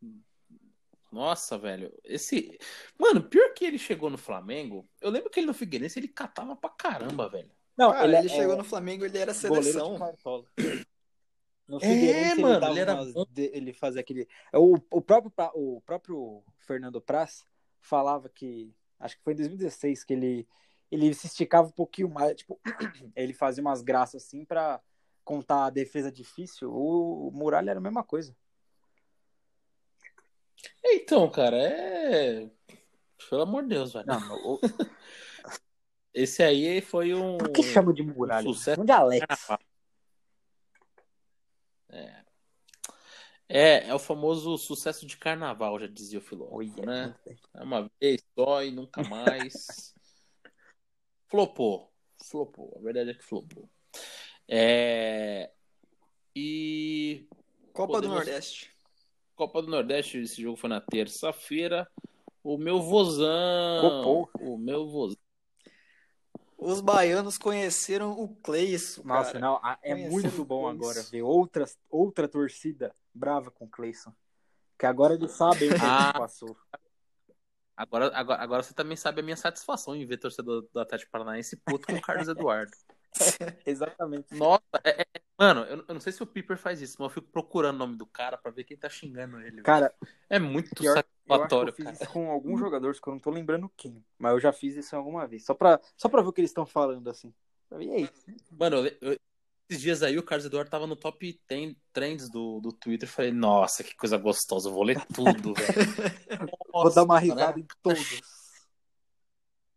Nossa, velho. Esse. Mano, pior que ele chegou no Flamengo. Eu lembro que ele no Figueirense ele catava pra caramba, velho. Não, Cara, ele, é- chegou é no Flamengo, ele era seleção. No É, mano, ele era umas- ele fazia aquele. O, o, próprio, o próprio Fernando Praz falava que. Acho que foi em 2016 que ele, ele se esticava um pouquinho mais. Tipo, ele fazia umas graças assim pra contar a defesa difícil. O, Muralha era a mesma coisa. Então, cara, é. Pelo amor de Deus, velho. Não, o, Esse aí foi um. por que chama de Muralha? um sucesso. De Alex. É, é o famoso sucesso de carnaval, já dizia o filósofo, Olha, né? É uma vez só e nunca mais. flopou. Flopou. A verdade é que flopou. É... E Copa do Podemos- Nordeste. Copa do Nordeste, esse jogo foi na terça-feira. O meu vozão. Copou. O meu vozão. Os baianos conheceram o Cleison, Nossa, cara. não, é muito bom agora ver outras, outra torcida brava com o Cleison. Que agora eles sabem o que Ah. ele passou. Agora, agora, agora você também sabe a minha satisfação em ver torcedor do Atlético Paranaense puto com o Carlos Eduardo. Exatamente. Nossa, é- é- mano, eu, eu não sei se o Piper faz isso, mas eu fico procurando o nome do cara pra ver quem tá xingando ele. Cara, é muito pior, eu acho que satisfatório, eu fiz cara. isso com alguns jogadores que eu não tô lembrando quem. Mas eu já fiz isso alguma vez. Só pra, só pra ver o que eles estão falando, assim. E aí? Mano, eu- eu- esses dias aí o Carlos Eduardo tava no top 10 trends do, do Twitter. Eu falei, nossa, que coisa gostosa, eu vou ler tudo, velho. Vou dar uma Nossa, risada né? em todos.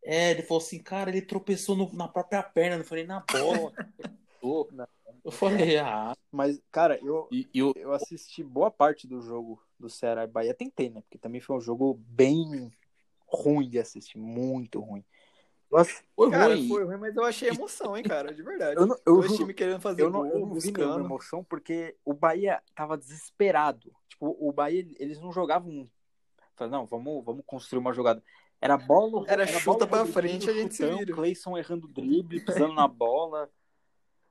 É, ele falou assim, cara, ele tropeçou no- na própria perna, não foi nem na bola. Eu falei, ah. Mas, cara, eu, E, e o, eu assisti boa parte do jogo do Ceará e Bahia. Tentei, né? Porque também foi um jogo bem ruim de assistir. Muito ruim. Nossa, Foi Cara, ruim. foi ruim, mas eu achei emoção, hein, cara, de verdade. eu não, eu Dois juro, times querendo fazer eu não, gol, eu não vi nenhuma emoção porque o Bahia tava desesperado. Tipo, o Bahia, eles não jogavam. Falaram, Não, vamos, vamos construir uma jogada. Era bola. Era chuta bola pra frente, a gente se vira. Cleison errando drible, pisando na bola.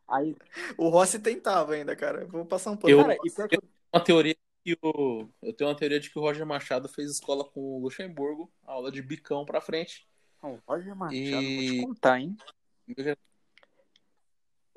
Aí, O Rossi tentava ainda, cara. Vou passar um pano. Eu- cara, e pior que uma teoria que o eu tenho uma teoria de que o Roger Machado fez escola com o Luxemburgo, aula de bicão pra frente. Não, o Roger Machado, E- vou te contar, hein?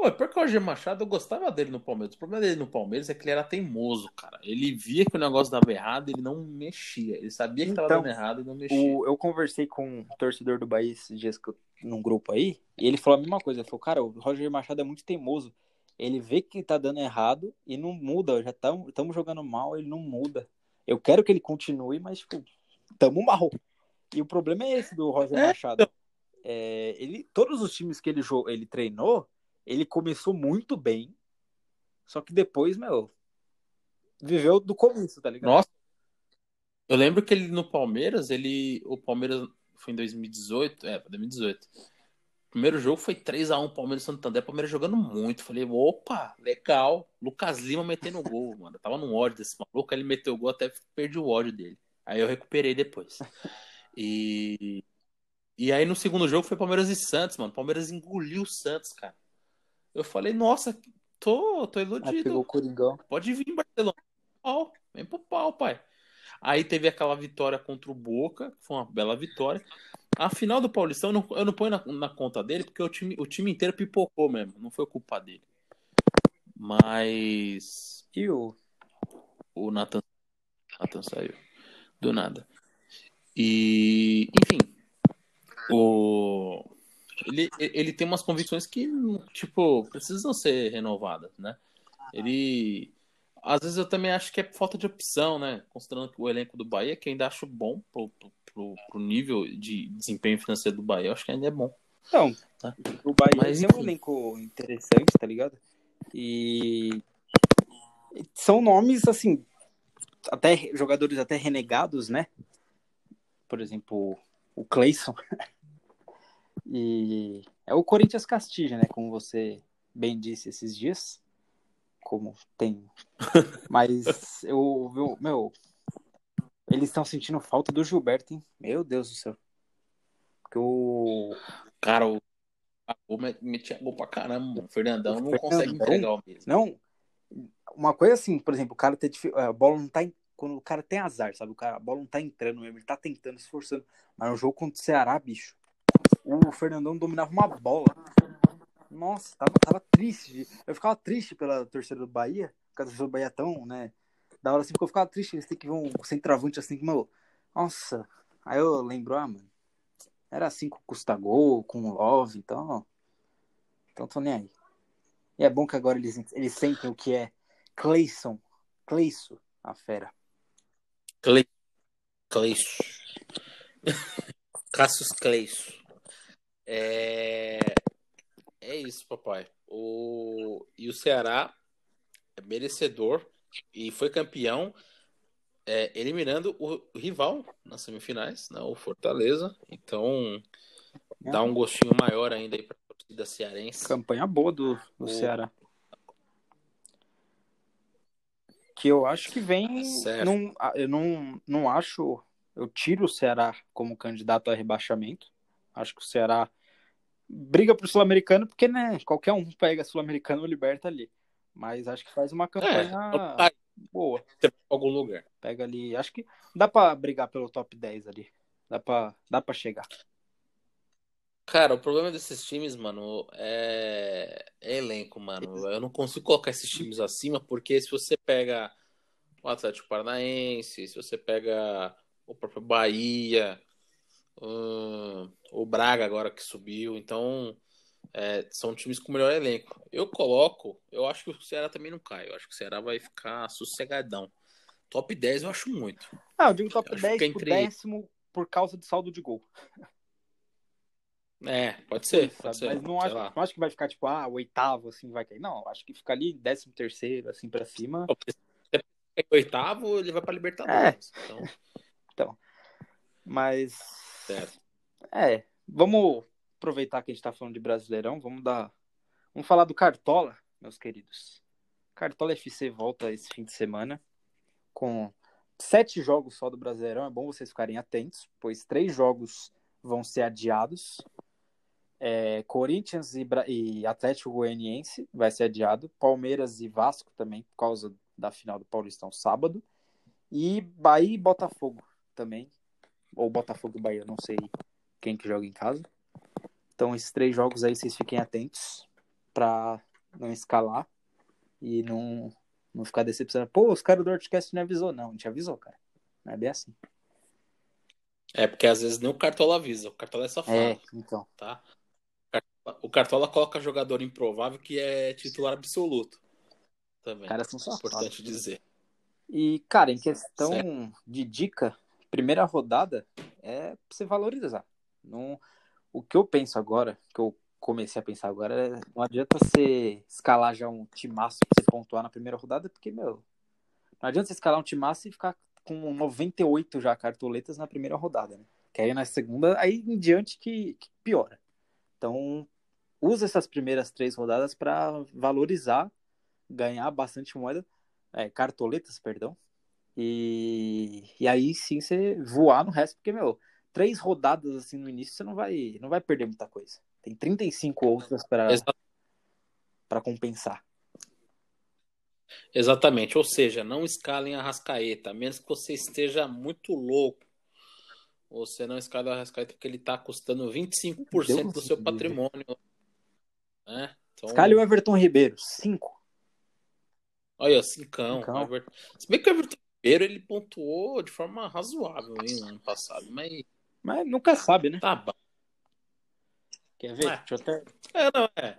Pô, porque o Roger Machado eu gostava dele no Palmeiras. O problema dele no Palmeiras é que ele era teimoso, cara. Ele via que o negócio dava errado, ele não mexia. Ele sabia que tava Então, dando errado e não mexia. O, eu conversei com um torcedor do Bahia esses dias que eu- num grupo aí, e ele falou a mesma coisa. Ele falou, cara, o Roger Machado é muito teimoso. Ele vê que tá dando errado e não muda. Já estamos jogando mal, ele não muda. Eu quero que ele continue, mas, tipo, tamo mal. E o problema é esse do Roger É, Machado. É, ele, todos os times que ele, ele treinou, ele começou muito bem. Só que depois, meu, viveu do começo, tá ligado? Nossa. Eu lembro que ele no Palmeiras, ele. O Palmeiras foi em 2018. É, foi 2018. O primeiro jogo foi 3x1 Palmeiras Santander. Palmeiras jogando muito. Falei, opa, legal. Lucas Lima metendo gol, mano. Eu tava no ódio desse maluco. Ele meteu o gol, até perdi o ódio dele. Aí eu recuperei depois. E. E aí no segundo jogo foi Palmeiras e Santos, mano. Palmeiras engoliu o Santos, cara. Eu falei, nossa, tô, tô Aí iludido. pegou o Coringão. Pode vir, Barcelona. Pau, vem pro pau, pai. Aí teve aquela vitória contra o Boca, que foi uma bela vitória. A final do Paulistão, eu não, eu não ponho na, na conta dele, porque o time, o time inteiro pipocou mesmo. Não foi culpa dele. Mas E o o Nathan, Nathan saiu do nada. E, enfim, o ele, ele tem umas convicções que, tipo, precisam ser renovadas, né? Ele às vezes eu também acho que é falta de opção, né? Considerando que o elenco do Bahia, que ainda acho bom pro, pro, pro, nível de desempenho financeiro do Bahia, eu acho que ainda é bom. Não, Tá. o Bahia Mas, tem um elenco interessante, tá ligado? E são nomes, assim, até jogadores até renegados, né? Por exemplo, o Cleison. E é o Corinthians Castilha, né? Como você bem disse esses dias. Como tem. Mas eu, eu meu, eles estão sentindo falta do Gilberto, hein? Meu Deus do céu. Porque o Cara, o, o metia gol pra caramba. O Fernandão não consegue Fernandão? entregar o mesmo. Não, uma coisa assim, por exemplo, o cara difi- a bola não tá. Quando o cara tem azar, sabe? O cara, a bola não tá entrando mesmo, ele tá tentando, se esforçando. Mas no jogo contra o Ceará, bicho, o Fernandão dominava uma bola. Nossa, tava, tava triste. Eu ficava triste pela torcida do Bahia, porque a torcida do Bahia é tão, né? Da hora assim, porque eu ficava triste, eles têm que ver um centroavante assim, meu. Nossa. Aí eu lembro, ah, mano. Era assim com o Custa Gol, com o Love, então. Então tô nem aí. E é bom que agora eles, eles sentem o que é Cleison. Cleisso, a fera. Cle... Cleiço. Cassius Cleiço. É... é isso, papai. O... E o Ceará é merecedor e foi campeão é, eliminando o rival nas semifinais, né, o Fortaleza. Então dá um gostinho maior ainda aí para a torcida cearense. Campanha boa do, do O- Ceará. Que eu acho que vem. Certo. Não, ah, eu não, não acho. Eu tiro o Ceará como candidato a rebaixamento. Acho que o Ceará briga pro Sul-Americano, porque, né, qualquer um pega Sul-Americano ou liberta ali. Mas acho que faz uma É, campanha tá boa. algum lugar. Pega ali. Acho que dá pra brigar pelo top 10 ali. Dá pra, dá pra chegar. Cara, o problema desses times, mano, é... é elenco, mano. Eu não consigo colocar esses times acima, porque se você pega o Atlético Paranaense, se você pega o próprio Bahia, o Braga agora que subiu, então é, são times com melhor elenco. Eu coloco, eu acho que o Ceará também não cai, eu acho que o Ceará vai ficar sossegadão. Top 10 eu acho muito. Ah, eu digo top Eu acho 10 que é por entre- décimo por causa de saldo de gol. É, pode ser, sabe? pode ser. Mas não acho, não acho que vai ficar tipo, ah, oitavo, assim, vai cair. Não, acho que fica ali décimo terceiro, assim, pra cima. É oitavo, ele vai pra Libertadores. Então, Mas. Certo. É, vamos aproveitar que a gente tá falando de Brasileirão, vamos dar. Vamos falar do Cartola, meus queridos. Cartola FC volta esse fim de semana com sete jogos só do Brasileirão. É bom vocês ficarem atentos, pois três jogos vão ser adiados. É, Corinthians e, e, Atlético Goianiense vai ser adiado. Palmeiras e Vasco também, por causa da final do Paulistão sábado. E Bahia e Botafogo também. Ou Botafogo e Bahia, não sei quem que joga em casa. Então, esses três jogos aí, vocês fiquem atentos para não escalar e não, não ficar decepcionado. Pô, os caras do Dortcast não avisou. Não, não te avisou, cara. Não é bem assim. É, porque às vezes nem o Cartola avisa. O Cartola é safado. É, então. Tá? O Cartola coloca jogador improvável que é titular absoluto. Também. Cara, são é importante dizer. E, cara, em questão certo. de dica, primeira rodada é você valorizar. Não, o que eu penso agora, que eu comecei a pensar agora, é, não adianta você escalar já um timaço pra você pontuar na primeira rodada, porque, meu, não adianta você escalar um timaço e ficar com 98 já cartoletas na primeira rodada, né? Que aí na segunda, aí em diante que, que piora. Então, usa essas primeiras três rodadas para valorizar, ganhar bastante moeda, é, cartoletas, perdão, e, e aí sim você voar no resto, porque, meu, três rodadas assim no início você não vai, não vai perder muita coisa. Tem 35 outras para compensar. Exatamente, ou seja, não escalem a rascaeta, a menos que você esteja muito louco. Você não escala a rascaeta porque ele está custando 25% Deus do seu Deus. patrimônio. Né? Então... Escale o Everton Ribeiro, 5. Olha, 5. Everton... Se bem que o Everton Ribeiro ele pontuou de forma razoável hein, no ano passado, mas. Mas nunca sabe, né? Tá bom. Quer ver? É. Deixa eu até. É, não, é.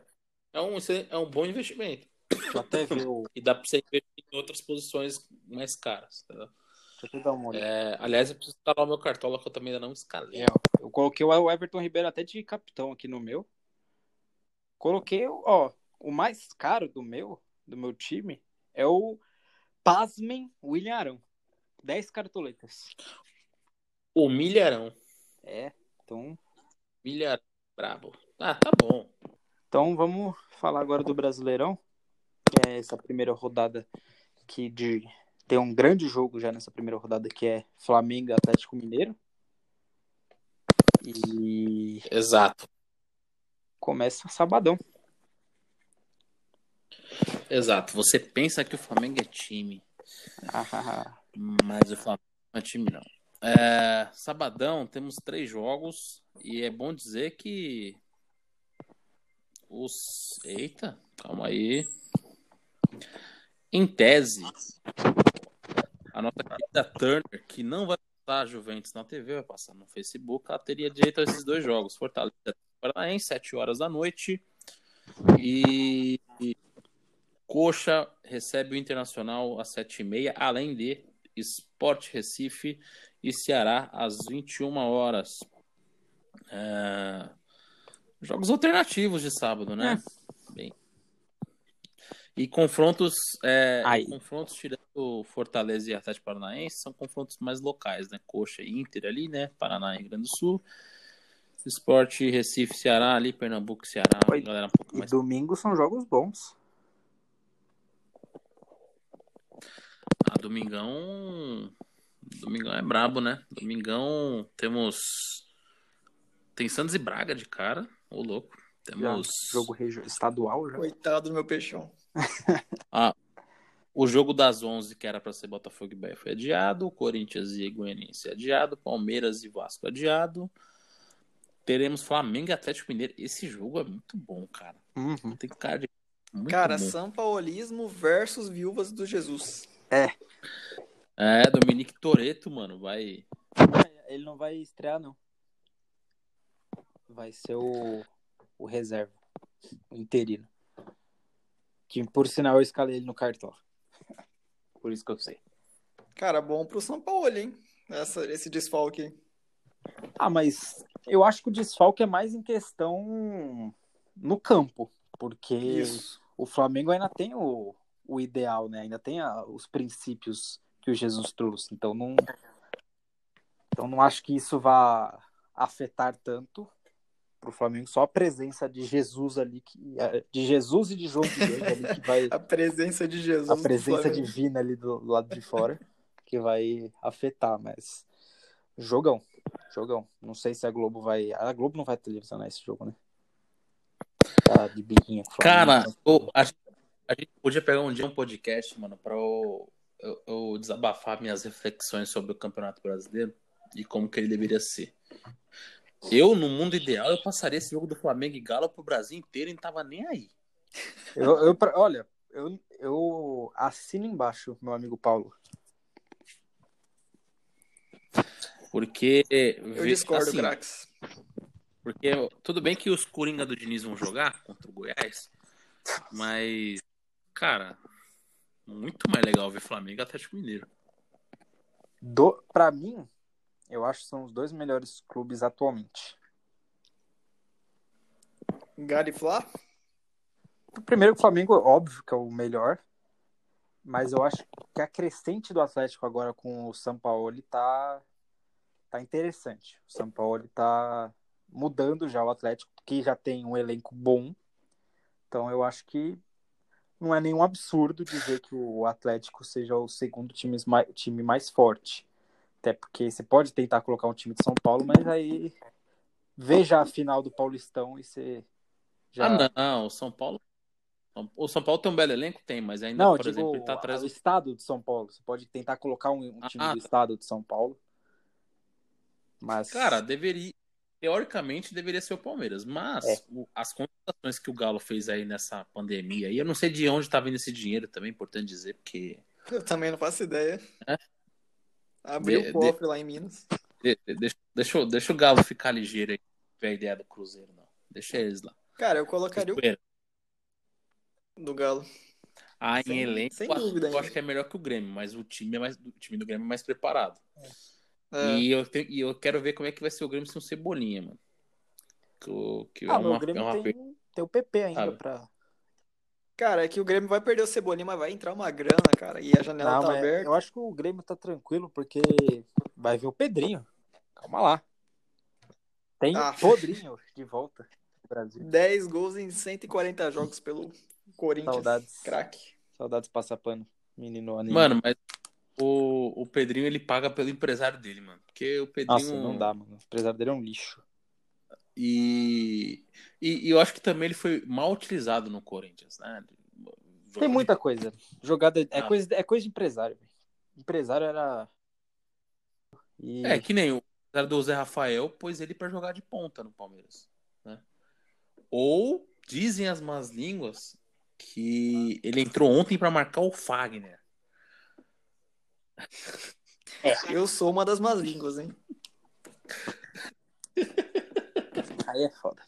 É um, é um bom investimento. Deixa eu até ver o. E dá pra você investir em outras posições mais caras. Tá? Deixa eu dar uma olhada. É, aliás, eu preciso escalar o meu cartola que eu também ainda não escalei. É, eu coloquei o Everton Ribeiro até de capitão aqui no meu. Coloquei, ó, o mais caro do meu, do meu time, é o Pasmem William Arão. 10 cartoletas. O Milharão. É, então. Milharão, brabo. Ah, tá bom. Então vamos falar agora do Brasileirão. Que é essa primeira rodada que de tem um grande jogo já nessa primeira rodada que é Flamengo Atlético Mineiro. E Exato. Começa sabadão. Exato. Você pensa que o Flamengo é time. mas o Flamengo não é time, não. É, sabadão, temos três jogos. E é bom dizer que. Os. Eita, calma aí. Em tese, a nossa querida Turner, que não vai passar a Juventus na TV, vai passar no Facebook, ela teria direito a esses dois jogos. Fortaleza Paranaense, 7 horas da noite. E Coxa recebe o Internacional às 7h30, além de Sport Recife e Ceará às 21 horas. É... Jogos alternativos de sábado, né? É. Bem. E confrontos, é, confrontos tirando Fortaleza e Atlético Paranaense são confrontos mais locais, né? Coxa e Inter ali, né? Paraná e Rio Grande do Sul. Esporte Recife, Ceará ali, Pernambuco, Ceará. Galera um pouco mais... E domingo são jogos bons. Ah, domingão. Domingão é brabo, né? Domingão temos. Tem Santos e Braga de cara. Ô, louco. Temos. Já, jogo estadual já. Coitado do meu peixão. ah, o jogo das 11, que era para ser Botafogo e Bahia, foi adiado. Corinthians e Goianiense adiado. Palmeiras e Vasco adiado. Teremos Flamengo e Atlético Mineiro. Esse jogo é muito bom, cara. Uhum. Tem cara de. Muito cara, bom. São Paulismo versus Viúvas do Jesus. É. É, Dominique Toreto, mano, vai. Ele não vai estrear, não. Vai ser o, o reserva, o interino. Que por sinal eu escalei ele no cartão. Por isso que eu sei. Cara, bom pro São Paulo, hein? Essa, esse desfalque. Ah, mas eu acho que o desfalque é mais em questão no campo. Porque isso. o Flamengo ainda tem o, o ideal, né? Ainda tem a, os princípios que o Jesus trouxe. Então não, então não acho que isso vá afetar tanto pro Flamengo, só a presença de Jesus ali, que, é, de Jesus e de João Guilherme ali, que vai. A presença de Jesus. a presença divina ali do, do lado de fora, que vai afetar, mas. Jogão. Jogão. Não sei se a Globo vai. A Globo não vai televisionar esse jogo, né? Tá de biquinha o Cara, a, gente, a gente podia pegar um dia um podcast, mano, pra eu, eu- eu desabafar minhas reflexões sobre o Campeonato Brasileiro e como que ele deveria ser. Eu, no mundo ideal, eu passaria esse jogo do Flamengo e Galo pro Brasil inteiro e não tava nem aí. Eu, eu, olha, eu, eu assino embaixo, meu amigo Paulo. Porque. Eu discordo, assim, Crax. Porque tudo bem que os Coringa do Diniz vão jogar contra o Goiás, mas, cara, muito mais legal ver Flamengo e Atlético Mineiro. Do, pra mim, eu acho que são os dois melhores clubes atualmente. Galo e Flá? O primeiro, o Flamengo, óbvio que é o melhor. Mas eu acho que a crescente do Atlético agora com o São Paulo tá, tá interessante. O São Paulo tá mudando já o Atlético, que já tem um elenco bom. Então eu acho que não é nenhum absurdo dizer que o Atlético seja o segundo time mais, time mais forte. Até porque você pode tentar colocar um time de São Paulo, mas aí veja a final do Paulistão e você já. Ah, não, o São Paulo. O São Paulo tem um belo elenco? Tem, mas ainda, Não, por digo, exemplo, ele tá atrás o do. estado de São Paulo. Você pode tentar colocar um, um time Ah, do tá. estado de São Paulo. Mas. Cara, deveria. Teoricamente deveria ser o Palmeiras, mas É. o- as contratações que o Galo fez aí nessa pandemia, e eu não sei de onde tá vindo esse dinheiro também, é importante dizer, porque Eu também não faço ideia. É? Abriu De- o cofre lá em Minas. de- de- deixa, deixa, o- deixa o Galo ficar ligeiro aí, não tiver a ideia do Cruzeiro, não. Deixa eles lá. Cara, eu colocaria Zoeira. o do Galo. Ah, em Sem- elenco, sem eu acho- dúvida eu ainda. acho que é melhor que o Grêmio, mas o time, é mais, o time do Grêmio é mais preparado. É. E, eu tenho- e eu quero ver como é que vai ser o Grêmio sem o Cebolinha, mano. Que, o- que Ah, é uma, o Grêmio é uma tem, tem o PP ainda Sabe? pra. Cara, é que o Grêmio vai perder o Cebolinha, mas vai entrar uma grana, cara. E a janela Não, tá mas aberta. eu acho que o Grêmio tá tranquilo, porque vai ver o Pedrinho. Calma lá. Tem Ah. o Podrinho de volta no Brasil. 10 gols em 140 jogos pelo Corinthians. Saudades. Craque. Saudades passapano. Menino anime. Mano, mas o, o Pedrinho ele paga pelo empresário dele, mano. Porque o Pedrinho. Nossa, não dá, mano. O empresário dele é um lixo. E, e, e eu acho que também ele foi mal utilizado no Corinthians, né? Tem muita coisa. Jogada é, Ah. coisa, é coisa de empresário. Empresário era. E... É, que nem o empresário do Zé Rafael pôs ele pra jogar de ponta no Palmeiras, né? Ou dizem as más línguas que ele entrou ontem pra marcar o Fagner. Eu sou uma das más línguas, hein? Aí é foda.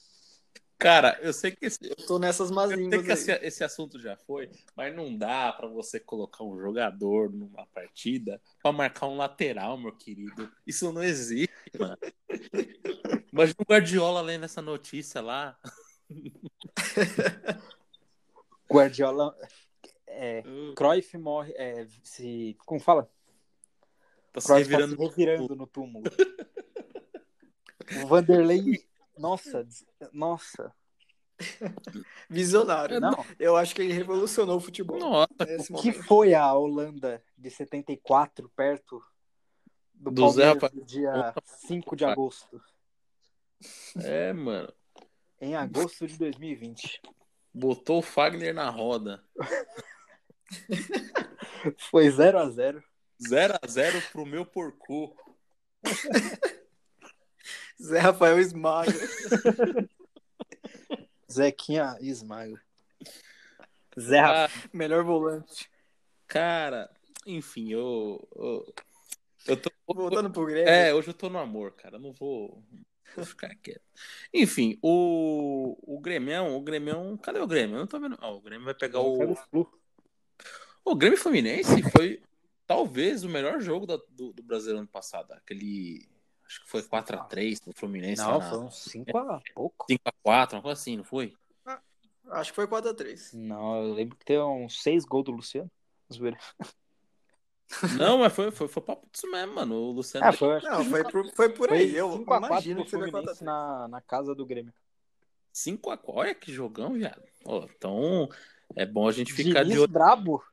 Cara, eu sei que esse, Eu tô nessas más Eu sei línguas que esse, aí. esse assunto já foi, mas não dá pra você colocar um jogador numa partida pra marcar um lateral, meu querido. Isso não existe, mano. Imagina o Guardiola lendo essa notícia lá. Guardiola. É, Cruyff morre. É, se, como fala? Tá se Cruyff revirando. tá se revirando no túmulo. o Vanderlei. Nossa, nossa. Visionário. Não, Eu acho que ele revolucionou o futebol. Nossa, Nesse o que foi a Holanda de 74 perto do, Do Zé Rafa- no dia 5 de agosto? é, mano. Em agosto de 2020. Botou o Fagner na roda. Foi 0 a 0 0x0 pro meu porco. Zé Rafael esmaga. Zequinha esmaga. Zé Rafael. Ah, Melhor volante. cara, enfim, eu. Eu, eu tô. Voltando pro Grêmio. É, hoje eu tô no amor, cara. Eu Não vou, vou ficar quieto. Enfim, o, o Grêmio, o Grêmio, cadê o Grêmio? Eu não tô vendo. Ó, o Grêmio vai pegar o. O Grêmio Fluminense foi talvez o melhor jogo da- do, do Brasileiro ano passado. Aquele. Acho que foi 4x3 do Fluminense. Não, foi na uns 5 a pouco. 5x4, uma coisa assim, não foi? Acho que foi 4x3. Não, eu lembro que tem uns 6 gols do Luciano. Zoeira. Não, mas foi, foi, foi papo disso mesmo, mano. O Luciano. Ah, foi, Não, foi por, foi por foi aí. Eu 5 a 4 imagino que Fluminense 4x3. na, na casa do Grêmio. 5x4. Olha que jogão, viado. Ó, então, é bom a gente ficar Diniz de olho. brabo.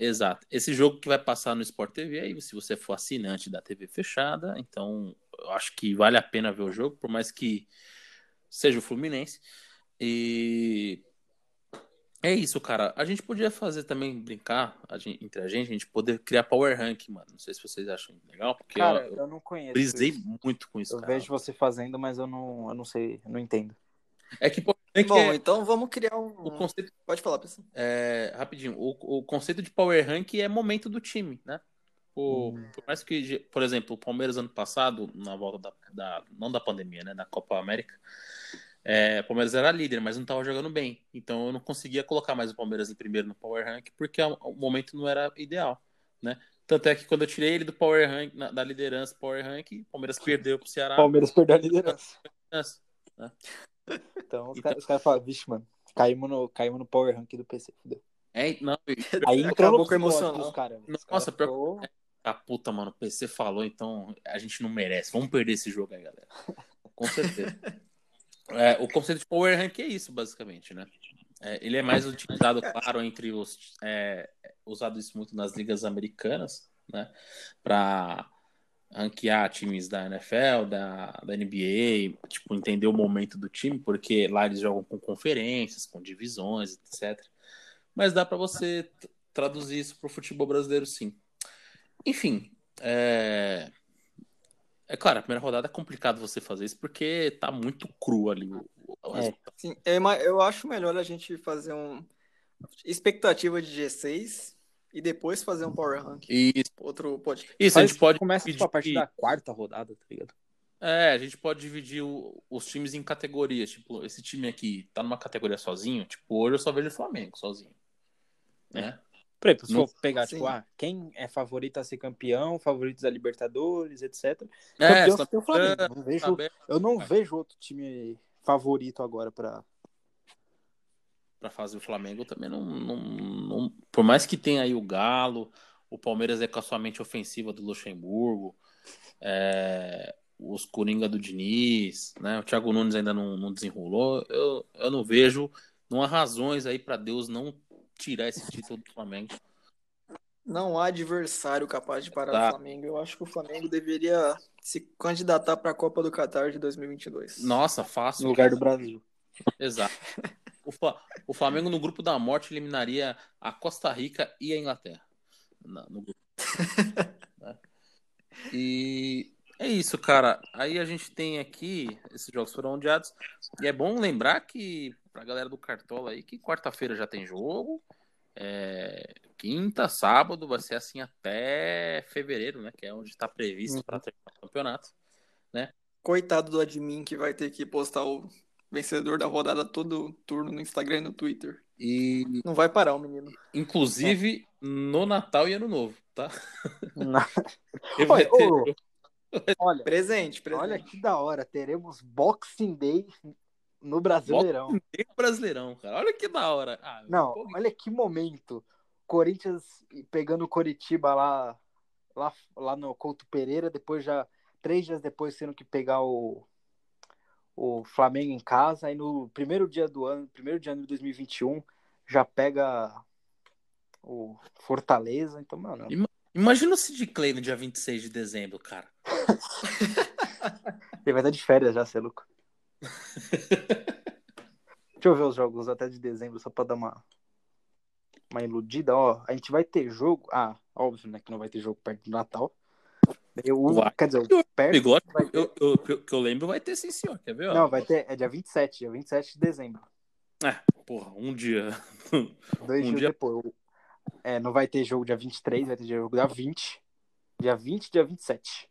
Exato. Esse jogo que vai passar no Sport TV, aí se você for assinante da TV fechada, então eu acho que vale a pena ver o jogo, por mais que seja o Fluminense. E é isso, cara. A gente podia fazer também, brincar a gente- entre a gente, a gente poder criar Power Rank, mano. Não sei se vocês acham legal, porque Cara, eu, eu não conheço. brisei isso. muito com isso, Eu cara. vejo você fazendo, mas eu não, eu não sei, eu não entendo. É que Bom, é então vamos criar o um. conceito Pode falar, pessoal. É, rapidinho, o, o conceito de power rank é momento do time, né? O, Hum. Por mais que, por exemplo, o Palmeiras ano passado, na volta da, da- não da pandemia, né, da Copa América, é, o Palmeiras era líder, mas não estava jogando bem. Então eu não conseguia colocar mais o Palmeiras em primeiro no power rank porque o, o momento não era ideal, né? Tanto é que quando eu tirei ele do power rank, na- da liderança power rank, o Palmeiras perdeu pro Ceará. Palmeiras perdeu a liderança. né? Então os caras cara falam, vixe, mano, caímos no, caímos no power rank do PC, fudeu. É, não, Aí entrou no o psicológico emocional. caras. Os Nossa, pior- ficou- Ah, puta, mano, o PC falou, então a gente não merece. Vamos perder esse jogo aí, galera. Com certeza. É, o conceito de Power Rank é isso, basicamente, né? É, ele é mais utilizado, claro, entre os. É, usado isso muito nas ligas americanas, né? Pra ranquear times da NFL, da, da NBA, tipo, entender o momento do time, porque lá eles jogam com conferências, com divisões, etc. Mas dá pra você traduzir isso pro futebol brasileiro, sim. Enfim, é... é claro, a primeira rodada é complicado você fazer isso porque tá muito cru ali o, o É. Sim, é eu acho melhor a gente fazer um expectativa de G6 e depois fazer um Power Rank. Isso, Outro podcast. isso a gente pode Começa tipo, a partir da quarta rodada, tá ligado? É, a gente pode dividir o- os times em categorias. Tipo, esse time aqui tá numa categoria sozinho. Tipo, hoje eu só vejo o Flamengo sozinho. Né? Por exemplo, se Não- for pegar, Sim. tipo, ah, quem é favorito a ser campeão, favoritos da Libertadores, etc. É, Campeão só- tem o Flamengo. Não vejo, saber eu não vejo outro time favorito agora pra. pra fazer o Flamengo também não, não, não- Por mais que tenha aí o Galo, o Palmeiras é com a sua mente ofensiva do Luxemburgo, é, os Coringa do Diniz, né? O Thiago Nunes ainda não, não desenrolou. Eu, eu não vejo. Não há razões aí pra Deus não tirar esse título do Flamengo. Não há adversário capaz de parar Tá. o Flamengo. Eu acho que o Flamengo deveria se candidatar para a Copa do Catar de 2022. Nossa, fácil. No lugar do Brasil. Exato. O, Fla- o Flamengo no grupo da morte eliminaria a Costa Rica e a Inglaterra. Na- no grupo. Né? E é isso, cara. Aí a gente tem aqui, esses jogos foram adiados. E é bom lembrar que, pra galera do Cartola aí, que quarta-feira já tem jogo. É, quinta, sábado, vai ser assim até fevereiro, né? Que é onde está previsto Uhum. para terminar o campeonato. Coitado do admin que vai ter que postar o vencedor da rodada todo turno no Instagram e no Twitter. E, Não vai parar o menino. inclusive, no Natal e Ano Novo, tá? Não. Vai Olha, ter olha, Presente, presente. olha que da hora. Teremos Boxing Day no Brasileirão. Tem o Brasileirão, cara. Olha que da hora. Ah, Não, empolguei. olha que momento. Corinthians pegando o Coritiba lá, lá, lá no Couto Pereira, depois já, três dias depois, tendo que pegar o, o Flamengo em casa. Aí no primeiro dia do ano, primeiro de ano de 2021, já pega o Fortaleza. Então, mano, Imagina o Sid Clay no dia 26 de dezembro, cara. ele vai estar de férias já, você é louco. Deixa eu ver os jogos até de dezembro, só pra dar uma, uma iludida. Ó, a gente vai ter jogo. Ah, óbvio, né? Que não vai ter jogo perto do Natal. Eu, Vai. quer dizer, o perto. Bigode, ter- eu, eu, que eu- que eu lembro, vai ter sim, senhor. Quer ver? ó? Não, vai ter. É dia 27, dia 27 de dezembro. É, porra, um dia. Dois Um dias dia- depois. É, não vai ter jogo dia 23, vai ter jogo dia 20. Dia 20 e dia 27.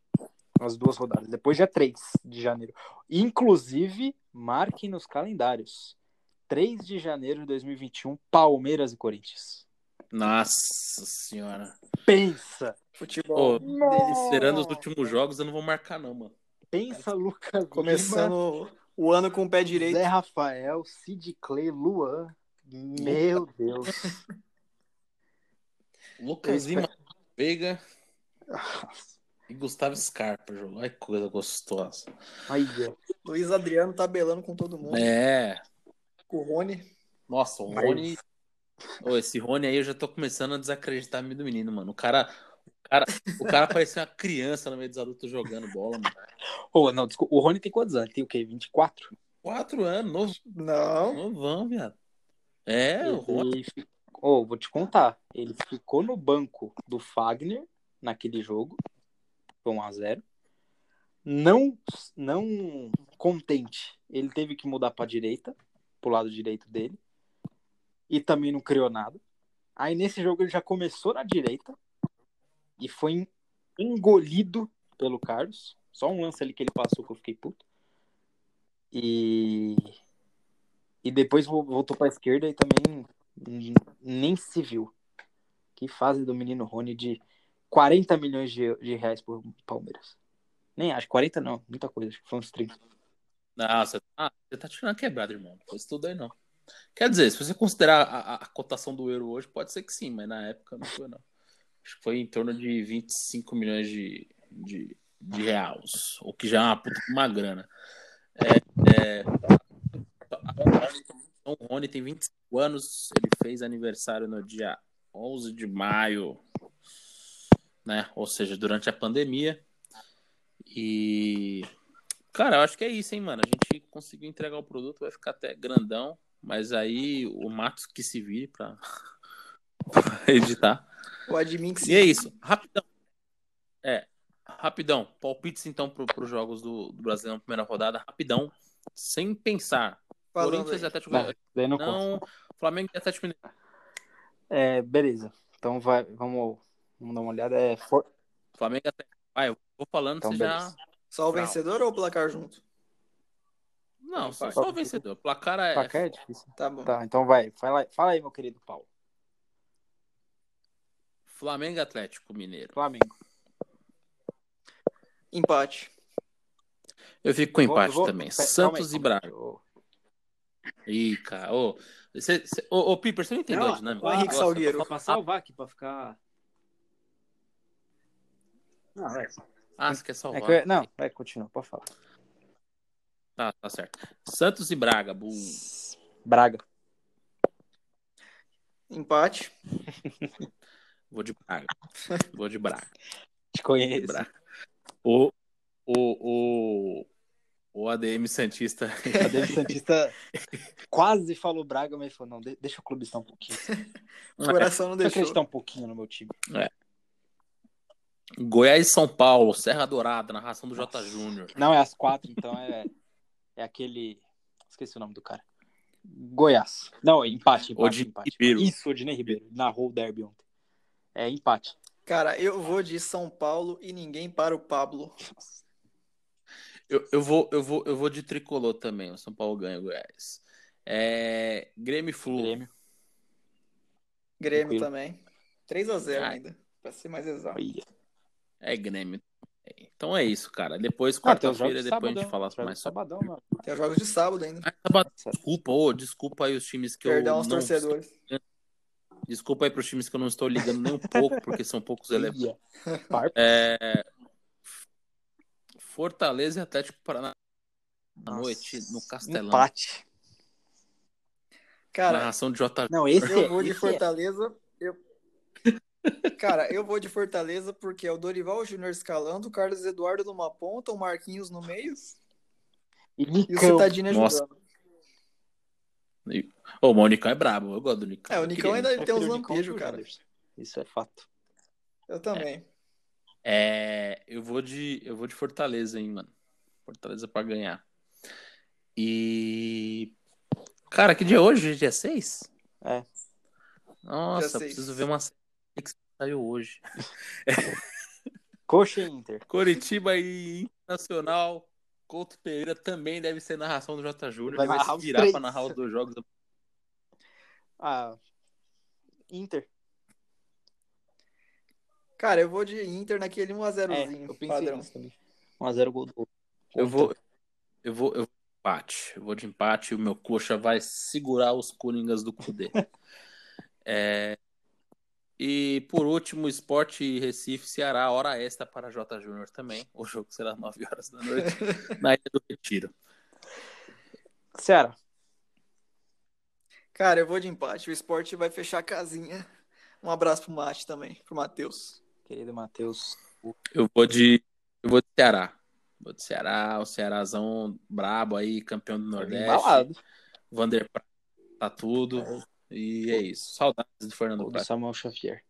As duas rodadas. Depois dia 3 de janeiro. Inclusive, marquem nos calendários. 3 de janeiro de 2021, Palmeiras e Corinthians. Nossa senhora. Pensa! Futebol deles. Esperando os últimos jogos, eu não vou marcar, não, mano. Pensa, Lucas Lima, Começando o ano com o pé direito. Zé Rafael, Sid Clay, Luan. Meu Deus. Lucas Lima Veiga e Gustavo Scarpa, jogo. Ai, que coisa gostosa. Aí. Luiz Adriano tabelando com todo mundo. É, O Rony. Nossa, o Mas- Rony. Ô, esse Rony aí eu já tô começando a desacreditar do menino, mano. O cara, o cara, o cara parecia uma criança no meio dos adultos jogando bola, mano. Ô, não, desculpa. O Rony tem quantos anos? Tem o quê? 24? Quatro anos, novo, Não. novão, viado. É, o Rony. Ô, vou te contar. Ele ficou no banco do Fagner naquele jogo. Foi 1x0. Não, não contente. Ele teve que mudar pra direita, pro lado direito dele. E também não criou nada. Aí nesse jogo ele já começou na direita e foi engolido pelo Carlos. Só um lance ali que ele passou que eu fiquei puto. E e depois vo- voltou pra esquerda e também nem se viu. Que fase do menino Rony de 40 milhões de, de reais por Palmeiras. Nem acho, 40 não, muita coisa, acho que foi uns 30. Não, você, ah, você tá tirando a quebrada, irmão. Não foi isso tudo aí, não. Quer dizer, se você considerar a, a- cotação do euro hoje, pode ser que sim, mas na época não foi, não. Acho que foi em torno de 25 milhões de, de, de reais, o que já é uma puta uma grana. É, é, o Rony tem 25 anos, ele fez aniversário no dia 11 de maio, né? Ou seja, durante a pandemia. E Cara, eu acho que é isso, hein, mano. A gente conseguiu entregar o produto, vai ficar até grandão, mas aí o Matos que se vire pra, pra editar. O admin que E é isso, rapidão. É, rapidão. Palpites então pro, pros jogos do, do Brasileirão primeira rodada, rapidão, sem pensar. falando Corinthians e. Atlético Não, daí não. Não, Flamengo e Atlético Mineiro. É, beleza. Então vai, vamos, vamos dar uma olhada. É, for... Flamengo e Atlético. Vai, eu vou falando, Então, você já. beleza. Só o vencedor ou o placar junto? Não, só, só o vencedor. O placar é. Placar é difícil. Tá bom. Tá, então vai. Fala, fala aí, meu querido Paulo. Flamengo Atlético Mineiro. Flamengo. Empate. Eu fico com empate vou- também. calma aí, Santos e. Braga. Ô, Ih, cara. Ô, cê, cê, ô, ô, Piper, você não entendeu Não, a dinâmica? o Henrique Salgueiro. Pra salvar aqui, pra ficar. Não, é. Ah, você quer é salvar? que eu- Não, vai, continua, pode falar. Tá, tá certo. Santos e Braga. Braga. Empate. Vou de Braga. Vou de Braga. Te De conheço. Braga. O, o, o, o ADM Santista. A David Santista quase falou Braga, mas falou: não, de- deixa o clube estar um pouquinho. O coração não Deixa acreditar um pouquinho no meu time. Goiás e São Paulo. Serra Dourada, narração do J. Júnior. Não, é às quatro, então é, é aquele. Esqueci o nome do cara. Goiás. Não, é empate, empate, Odinei empate. Ribeiro. Isso, Odinei Ribeiro. Narrou o derby ontem. É empate. Cara, eu vou de São Paulo e ninguém para o Pablo. Eu, eu, vou, eu, vou, eu vou de tricolor também. O São Paulo ganha o Goiás. É, Grêmio e Flu. Grêmio. Grêmio Tranquilo. também. 3x0 Ah. ainda, pra ser mais exato. É Grêmio. Então é isso, cara. Depois, Ah, tem os quarta-feira, de depois a gente sabadão. fala mais sabadão, mano. Tem os jogos de sábado ainda. Ah. Desculpa, ô, desculpa aí os times que Perdão eu aos não torcedores. Desculpa aí pros times que eu não estou ligando nem um pouco, porque são poucos elementos. É... Fortaleza e Atlético Paraná à Nossa. noite no Castelão. Empate. Cara, Narração de J. Não, esse eu é- vou de esse é- Fortaleza. Eu... Cara, eu vou de Fortaleza porque é o Dorival Júnior escalando, o Carlos Eduardo numa ponta, o Marquinhos no meio E e o. Citadini Nossa. ajudando. Ô, o Nicão é brabo, eu gosto do Nicão. É, o Nicão ainda tem uns lampejos, cara. Isso é fato. Eu também. É, eu vou de eu vou de Fortaleza, hein, mano. Fortaleza pra ganhar. E cara, que dia é hoje? Dia 6? É. Nossa, Dia preciso ver uma série saiu hoje. Coxa e Inter. Coritiba e Internacional. Couto Pereira também deve ser narração do J. Júnior. Vai Ele vai se virar pra narrar os dois jogos. Ah, Inter. Cara, eu vou de Inter naquele É, 1x0zinho eu pensei padrão. nisso também. 1x0 gol do Eu vou, eu vou, eu vou de empate. Eu vou de empate. O meu coxa vai segurar os Coringas do Cudê. É, e por último, Esporte Recife, Ceará, hora extra para J. Júnior também. O jogo será 9 horas da noite na Ilha do Retiro. Ceará. Cara, eu vou de empate. O esporte vai fechar a casinha. Um abraço pro Mate também, pro Matheus. Querido Matheus. Eu vou de. Eu vou de Ceará. Vou de Ceará, o Cearazão brabo aí, campeão do Nordeste. Embalado. Vander Pra- tá tudo. É. E é isso. Saudades do Fernando Praz. Samuel Xavier.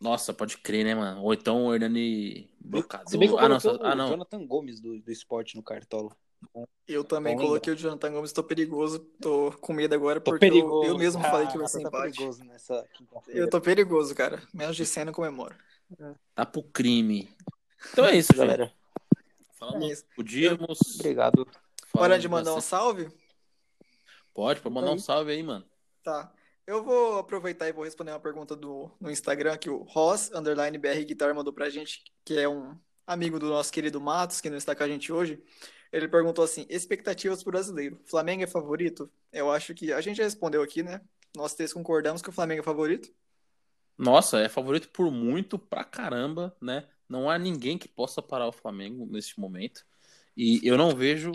Nossa, pode crer, né, mano? Ou então o Hernani Brocador. Se bem que eu Ah, não, ah, não. Jonathan Gomes do, do esporte no Cartola. Eu também Bom coloquei o Jonathan Gomes, tô perigoso, tô com medo agora, Tô porque eu- perigoso. eu, mesmo falei que vai Ah, ser tá empate. perigoso nessa. Eu tô perigoso, cara. Menos de 100 não comemoro. Tá pro crime. Então é isso, galera. Falamos, É isso. podíamos. Obrigado. Hora de mandar um salve? Pode, pode mandar um salve aí, mano. Tá. Eu vou aproveitar e vou responder uma pergunta do, no Instagram que o Ross, underline BR Guitar, mandou pra gente, que é um amigo do nosso querido Matos, que não está com a gente hoje. Ele perguntou assim: expectativas pro brasileiro. Flamengo é favorito? Eu acho que a gente já respondeu aqui, né? Nós três concordamos que o Flamengo é favorito. Nossa, é favorito por muito pra caramba, né? Não há ninguém que possa parar o Flamengo neste momento. E eu não vejo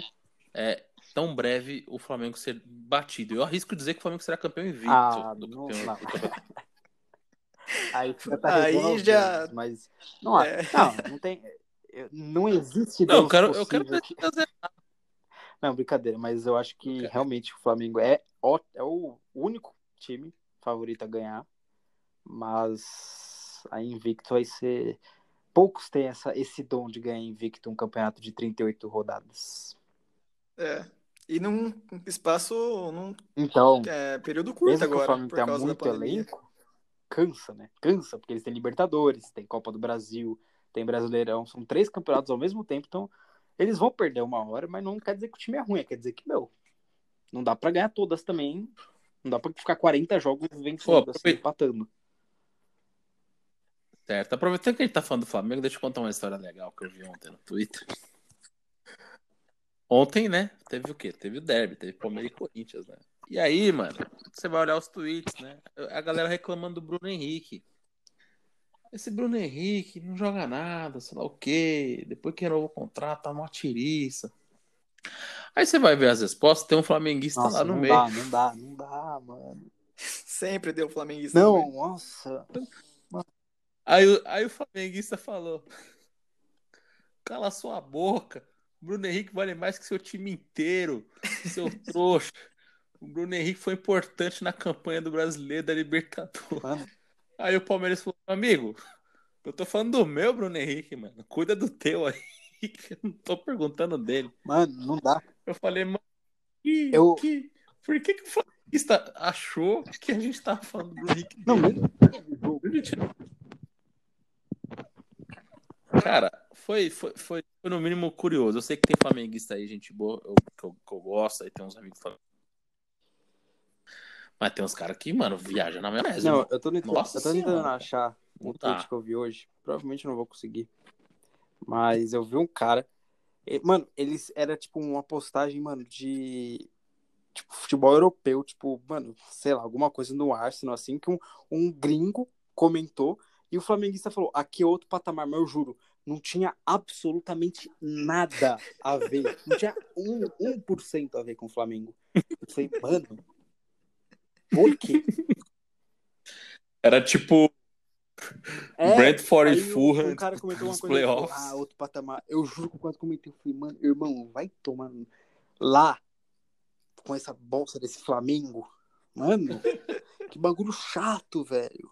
é, tão breve o Flamengo ser batido. Eu arrisco dizer que o Flamengo será campeão invicto Ah, do não, campeão- não. do campeonato. Aí, já tá Aí já- Mas não, há- É. não, não tem. eu- Não existe Não, eu Deus quero, eu quero que- fazer. Não, brincadeira, mas eu acho que Ok. realmente o Flamengo é, ó- é o único time favorito a ganhar, mas a invicto vai ser. Poucos têm essa, esse dom de ganhar invicto um campeonato de 38 rodadas. É. E num espaço, num Então, é, período curto mesmo que o agora, Flamengo por causa da muito pandemia. elenco, cansa, né? Cansa, porque eles têm Libertadores, tem Copa do Brasil, tem Brasileirão, são três campeonatos ao mesmo tempo, então eles vão perder uma hora, mas não quer dizer que o time é ruim, quer dizer que, meu, não dá pra ganhar todas também, não dá pra ficar 40 jogos vencendo, Pô, assim, empatando. Certo. Aproveitando que a gente tá falando do Flamengo, deixa eu contar uma história legal que eu vi ontem no Twitter. Ontem, né? Teve o quê? Teve o derby, teve Palmeiras e Corinthians, né? E aí, mano, você vai olhar os tweets, né? A galera reclamando do Bruno Henrique. Esse Bruno Henrique não joga nada, sei lá o quê. Depois que renovou o contrato, tá uma tiriça. Aí você vai ver as respostas, tem um flamenguista Nossa, lá no não meio. dá, não dá, não dá, mano. Sempre deu flamenguista. no meio. Não, nossa. Aí, aí o flamenguista falou: Cala sua boca. O Bruno Henrique vale mais que seu time inteiro, seu trouxa. O Bruno Henrique foi importante na campanha do brasileiro da Libertadores. Mano, Aí o Palmeiras falou: Amigo, eu tô falando do meu Bruno Henrique, mano. Cuida do teu aí. que Eu não tô perguntando dele. mano, não dá. Eu falei, mano, que, Eu- que- por que, que o flamenguista achou que a gente tava falando do Bruno Henrique? Não, dele? Cara, foi, foi, foi, foi no mínimo curioso. Eu sei que tem flamenguista aí, gente boa, eu- que, eu, que eu gosto, aí tem uns amigos flamenguistas. Mas tem uns caras que, mano, viajam na maionese. Não, eu tô tentando, Nossa eu tô tentando Senhora. achar o dá. tweet que eu vi hoje. Provavelmente eu não vou conseguir. Mas eu vi um cara. e- Mano, eles era tipo uma postagem, mano, de tipo, futebol europeu, tipo, mano, sei lá, alguma coisa no Arsenal, assim, que um, um gringo comentou e o flamenguista falou: aqui é outro patamar, mas eu juro, não tinha absolutamente nada a ver. Não tinha um, 1% a ver com o Flamengo. Eu falei, mano, por quê? Era tipo É, Brentford e Fulham um cara comentou uma coisa, falou, playoffs. ah, outro patamar. Eu juro que quando comentei, eu falei, mano, irmão, vai tomar lá com essa bolsa desse Flamengo. Mano, que bagulho chato, velho.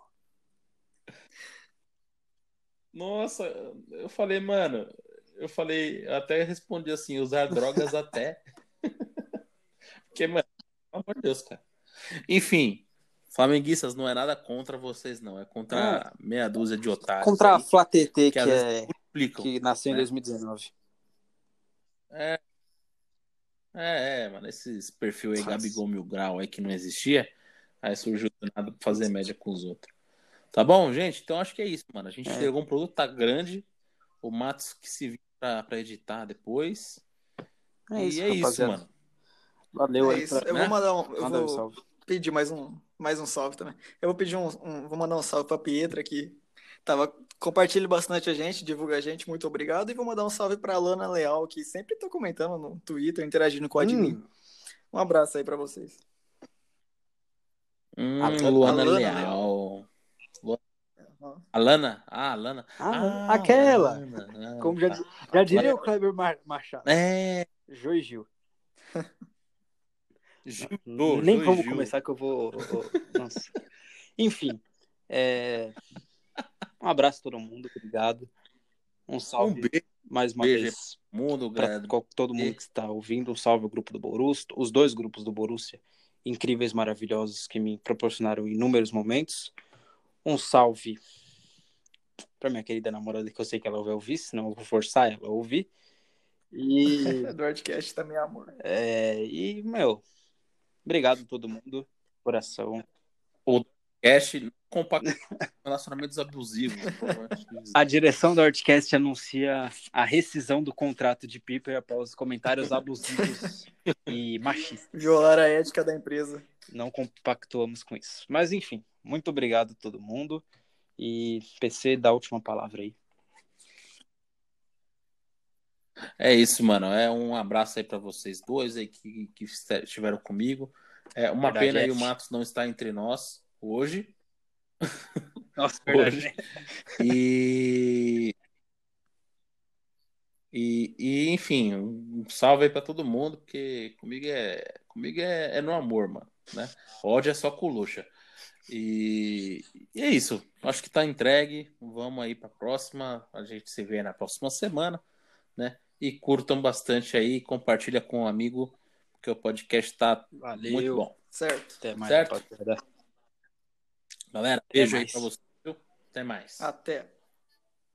Nossa, eu falei, mano, eu falei, eu até respondi assim, usar drogas até. Porque, mano, pelo amor de Deus, cara. Enfim, flamenguistas não é nada contra vocês, não. É contra meia dúzia de otários. Contra a aí, Flá TT, que, que é, que nasceu em né? 2019. É, é, é, mano, esses perfil aí, Nossa. Gabigol Mil Grau aí que não existia, aí surgiu do nada pra fazer média com os outros. Tá bom, gente? Então acho que é isso, mano. A gente É. chegou um produto, tá grande. O Matos que se vira pra, pra editar depois. É e isso, é isso, mano. Valeu É aí. isso. pra- Eu né? vou mandar um. Eu Manda um vou salve. pedir mais um, mais um salve também. Eu vou pedir um, um- Vou mandar um salve pra Pietra que tava. Compartilha bastante a gente, divulga a gente, muito obrigado. E vou mandar um salve pra Alana Leal, que sempre tá comentando no Twitter, interagindo com o admin. Hum, Um abraço aí pra vocês. Hum, A- Luana Lana Leal. Alana? Ah, Alana. Ah, Ah, aquela. Alana, ah. Como já, já diria o Kleber Ma- Machado. É. Jô e Gil. Gil, Nem vamos Gil. começar que eu vou. Nossa. Enfim. é, Um abraço a todo mundo, obrigado. Um Um salve beijo mais uma beijo vez mundo, grande. todo mundo que está ouvindo. Um salve ao grupo do Borussia, os dois grupos do Borussia, incríveis, maravilhosos, que me proporcionaram inúmeros momentos. Um salve para minha querida namorada, que eu sei que ela vai ouvir, senão eu vou forçar ela a ouvir. E, Do Artcast também, amor. é, e meu, obrigado a todo mundo, coração. Cash não compacta relacionamentos abusivos. A direção do Artcast anuncia a rescisão do contrato de Piper após comentários abusivos e machistas. Violar a ética da empresa. Não compactuamos com isso. Mas enfim, muito obrigado a todo mundo. E PC, dá a última palavra aí. É isso, mano. É um abraço aí pra vocês dois aí que, que estiveram comigo. É uma Verdade, pena aí é. o Matos não estar entre nós hoje. Nossa, verdade, E... e, e enfim, um salve aí pra todo mundo, porque comigo é comigo é, é no amor, mano, né? Ódio é só com luxa. E, e é isso. Acho que tá entregue. Vamos aí pra próxima. A gente se vê na próxima semana, né? E curtam bastante aí, compartilha com um amigo, porque o podcast tá Valeu. muito bom. Certo. Até mais, Certo? Galera, beijo aí pra vocês. Até mais. Até.